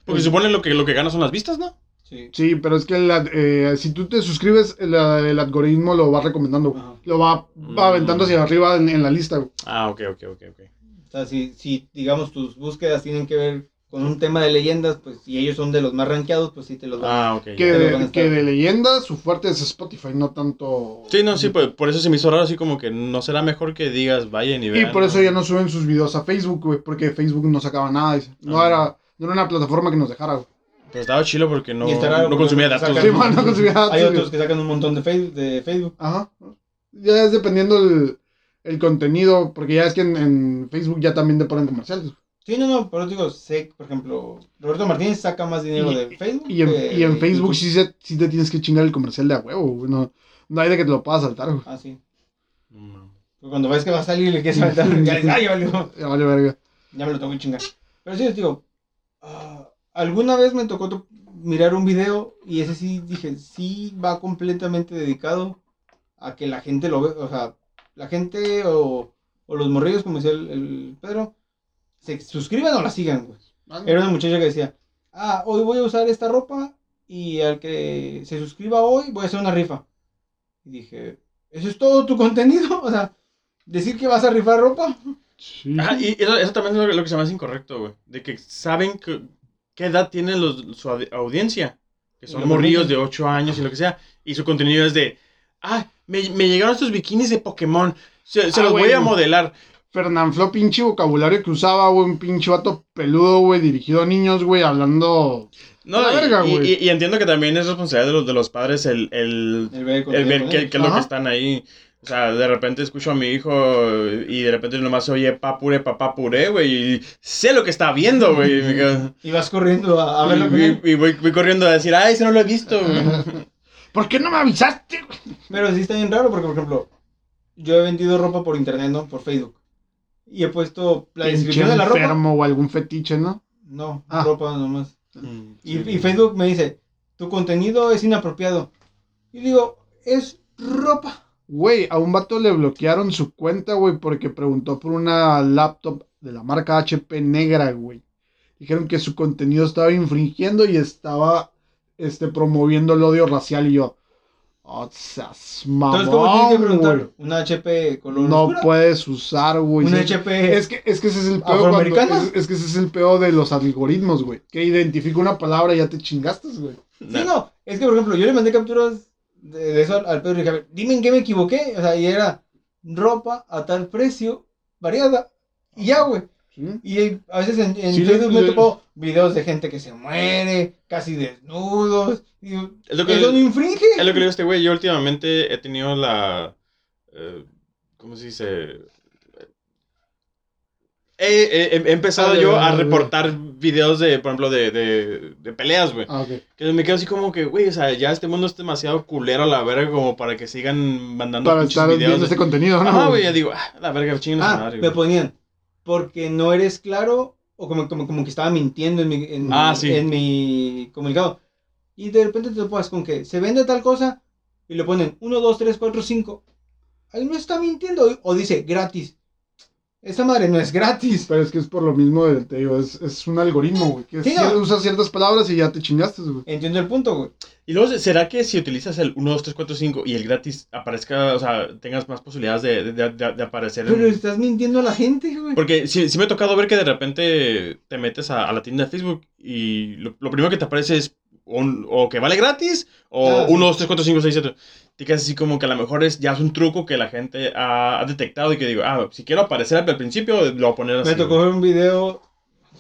Porque se supone lo que, lo que ganas son las vistas, ¿no? sí. Sí, pero es que eh, si tú te suscribes, el, el algoritmo lo va recomendando. Ajá. Lo va, va aventando hacia arriba en, en la lista. güey. Ah, ok, ok, ok, ok. O sea, si, si, digamos, tus búsquedas tienen que ver con un tema de leyendas, pues si ellos son de los más rankeados, pues sí te los van a... Ah, ok. Que, van a de, que de leyenda, su fuerte es Spotify, no tanto. Sí, no, sí, pues, por eso se me hizo raro, así como que no será mejor que digas, vayan y Y vean. por eso ya no suben sus videos a Facebook, güey, porque Facebook no sacaba nada. dice. No, Ah. era, no era una plataforma que nos dejara, güey. Pero estaba chilo porque no, no consumía sacan- datos. Sí, güey. man, no consumía datos, Hay otros que sacan un montón de Facebook, de Facebook. Ajá. Ya es dependiendo el, el contenido, porque ya es que en, en Facebook ya también te ponen comerciales. Sí, no, no, pero digo, sé, por ejemplo, Roberto Martínez saca más dinero Y- de Facebook. Y en, que y en de Facebook sí, se, sí te tienes que chingar el comercial de a huevo, güey. No, no hay de que te lo puedas saltar, güey. Ah, sí. No. Porque cuando ves que va a salir y le quieres aventar, ya dices, ay, ya valió. Ya vale verga. Ya me lo tengo que chingar. Pero sí, les digo, ah, alguna vez me tocó to- mirar un video y ese sí dije, sí va completamente dedicado a que la gente lo ve, o sea, la gente o, o los morrillos, como decía el, el Pedro, se suscriban o la sigan, güey. Era una muchacha que decía, ah, hoy voy a usar esta ropa y al que se suscriba hoy voy a hacer una rifa. Y dije, ¿eso es todo tu contenido? O sea, decir que vas a rifar ropa. Sí. Y eso, eso también es lo, que- lo que se me hace incorrecto, güey. De que saben que, qué edad tiene los, su audi- audiencia. Que son lo morrillos de permiten. 8 años y lo que sea. Y su contenido es de, ah, me, me llegaron estos bikinis de Pokémon. Se, se Ah, los voy a modelar. Fernanfloo, pinche vocabulario que usaba, güey. Un pinche vato peludo, güey, dirigido a niños, güey, hablando. No, La y- verga, y, güey. y- y entiendo que también es responsabilidad de los, de los padres el, el, El ver, el ver qué, ellos. qué es lo que están ahí. O sea, de repente escucho a mi hijo y de repente nomás se oye papure, papá puré, güey. Y sé lo que está viendo, güey. y me quedo- Y vas corriendo a, a y, verlo con él. y- y voy, voy corriendo a decir, ay, ese no lo he visto, güey. ¿Por qué no me avisaste, güey? Pero sí está bien raro porque, por ejemplo, yo he vendido ropa por internet, ¿no? Por Facebook. Y he puesto la descripción de la ropa. enfermo o algún fetiche, ¿no? No, Ah. ropa nomás. Mm, Y, sí. y Facebook me dice, tu contenido es inapropiado. Y digo, es ropa. Güey, a un vato le bloquearon su cuenta, güey, porque preguntó por una laptop de la marca HP negra, güey. Dijeron que su contenido estaba infringiendo y estaba este, promoviendo el odio racial y yo. Oh, seas mamón, Entonces, ¿cómo tienes que preguntar? ¿Una HP color No oscura? puedes usar, güey. ¿Una Sí, HP? Es que, es que ese es el peor es, es que ese es el peor de los algoritmos, güey. Que identifica una palabra y ya te chingaste, güey. Sí, no. Es que, por ejemplo, yo le mandé capturas de, de eso al, Pedro y dije, a ver, dime en qué me equivoqué. O sea, y era ropa a tal precio, variada. Y ya, güey. ¿Sí? Y a veces en, en Sí, Facebook me topó videos de gente que se muere, casi desnudos. Y Es lo que, ¿Eso no infringe? es lo que le digo a este güey. Yo últimamente he tenido la. eh, ¿Cómo se dice? He, he- he empezado Ah, yo a reportar videos de, por ejemplo, de, de, de peleas, güey. Ah, ok. Que me quedo así como que, güey, o sea, ya este mundo es demasiado culero a la verga como para que sigan mandando Para estar videos. viendo de- este contenido, ¿no? Ajá, güey, ya digo, ah, la verga, su Ah, madre, me ponían. Porque no eres claro o como, como, como que estaba mintiendo en mi, en, Ah, sí. en mi comunicado. Y de repente te topas con que se vende tal cosa y le ponen 1, 2, 3, 4, 5. Ahí no está mintiendo. O dice gratis. Esa madre no es gratis. Pero es que es por lo mismo, de- te digo, es, es un algoritmo, güey. Que Sí, no. usas ciertas palabras y ya te chingaste, güey. Entiendo el punto, güey. Y luego, ¿será que si utilizas el 1, 2, 3, 4, 5 y el gratis aparezca, o sea, tengas más posibilidades de, de, de- de aparecer en- Pero estás mintiendo a la gente, güey. Porque sí, sí me ha tocado ver que de repente te metes a, a la tienda de Facebook y lo, lo primero que te aparece es un- o que vale gratis o Ah, sí. 1, 2, 3, 4, 5, 6, 7. Te quedas así como que a lo mejor es, ya es un truco que la gente ha, ha detectado y que digo, ah, si quiero aparecer al principio, lo voy a poner así. Me tocó ver un video,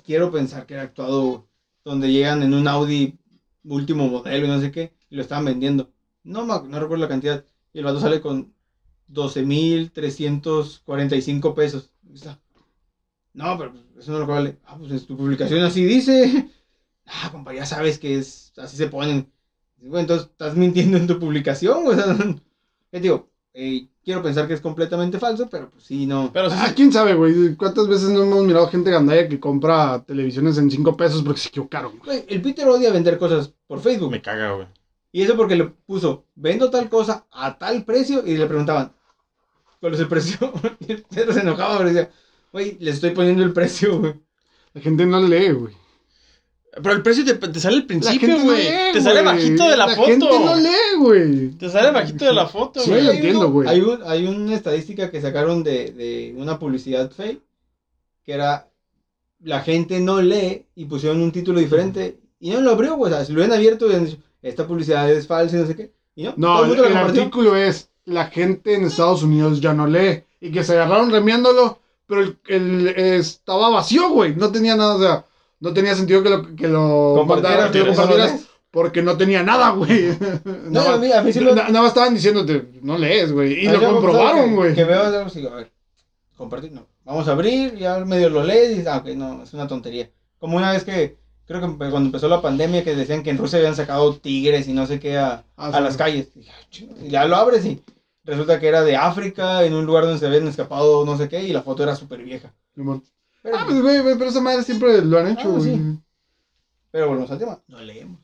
quiero pensar que era actuado, donde llegan en un Audi último modelo y no sé qué, y lo estaban vendiendo. No, no recuerdo la cantidad. Y el vato sale con 12.345 pesos. No, pero eso no lo vale. Ah, pues en tu publicación así dice. Ah, compa, ya sabes que es así se ponen. Bueno, entonces estás mintiendo en tu publicación. O sea, te digo, eh, quiero pensar que es completamente falso, pero pues sí, no. Pero Ah, quién sabe, güey. ¿Cuántas veces no hemos mirado gente gandaya que compra televisiones en 5 pesos porque se equivocaron? Güey, el Peter odia vender cosas por Facebook. me caga, güey. Y eso porque le puso, vendo tal cosa a tal precio. Y le preguntaban, ¿cuál es el precio? Y el Pedro se enojaba, pero decía, güey, le estoy poniendo el precio, güey. La gente no lee, güey. Pero el precio te, te sale al La principio, no güey. te sale bajito de la, foto. gente no lee, güey. Te sale bajito de la foto, Sí, güey. lo Hay entiendo, güey. Hay, un- hay una estadística que sacaron de, de una publicidad fake, que era, la gente no lee y pusieron un título diferente. Y no lo abrió, güey. O sea, si lo hubieran abierto, esta publicidad es falsa y no sé qué. Y no, No, todo el, mundo la el artículo es, la gente en Estados Unidos ya no lee. Y que se agarraron remiándolo, pero el, el- estaba vacío, güey. No tenía nada, o sea, no tenía sentido que lo, que lo Compartieras, que lo porque no tenía nada, güey. No, a mí, a mí sí. Na- Nada más estaban diciéndote, no lees, güey. Y lo comprobaron, que- güey. Que veo algo así, a ver, compartir, no. Vamos a abrir, ya medio lo lees y dices, ah, ok, no, es una tontería. Como una vez que, creo que cuando empezó la pandemia, que decían que en Rusia habían sacado tigres y no sé qué a, Ah, a sí. las calles. Y ya lo abres y resulta que era de África, en un lugar donde se habían escapado no sé qué, y la foto era súper vieja. Pero, Ah, pues, güey, güey, pero esa madre siempre lo han hecho, Ah, güey. sí. pero volvemos al tema, no leemos.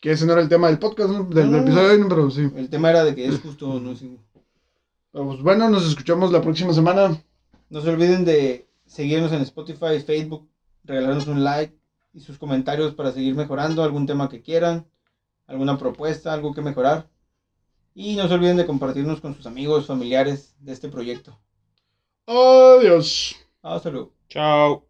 Que ese no era el tema del podcast, ¿no? Del, No, del no, episodio de hoy, pero sí. El tema era de que es justo o no es injusto. Pero, pues, bueno, nos escuchamos la próxima semana. No se olviden de seguirnos en Spotify, Facebook, regalarnos un like y sus comentarios para seguir mejorando algún tema que quieran, alguna propuesta, algo que mejorar. Y no se olviden de compartirnos con sus amigos, familiares de este proyecto. Adiós. Hasta luego. Chao.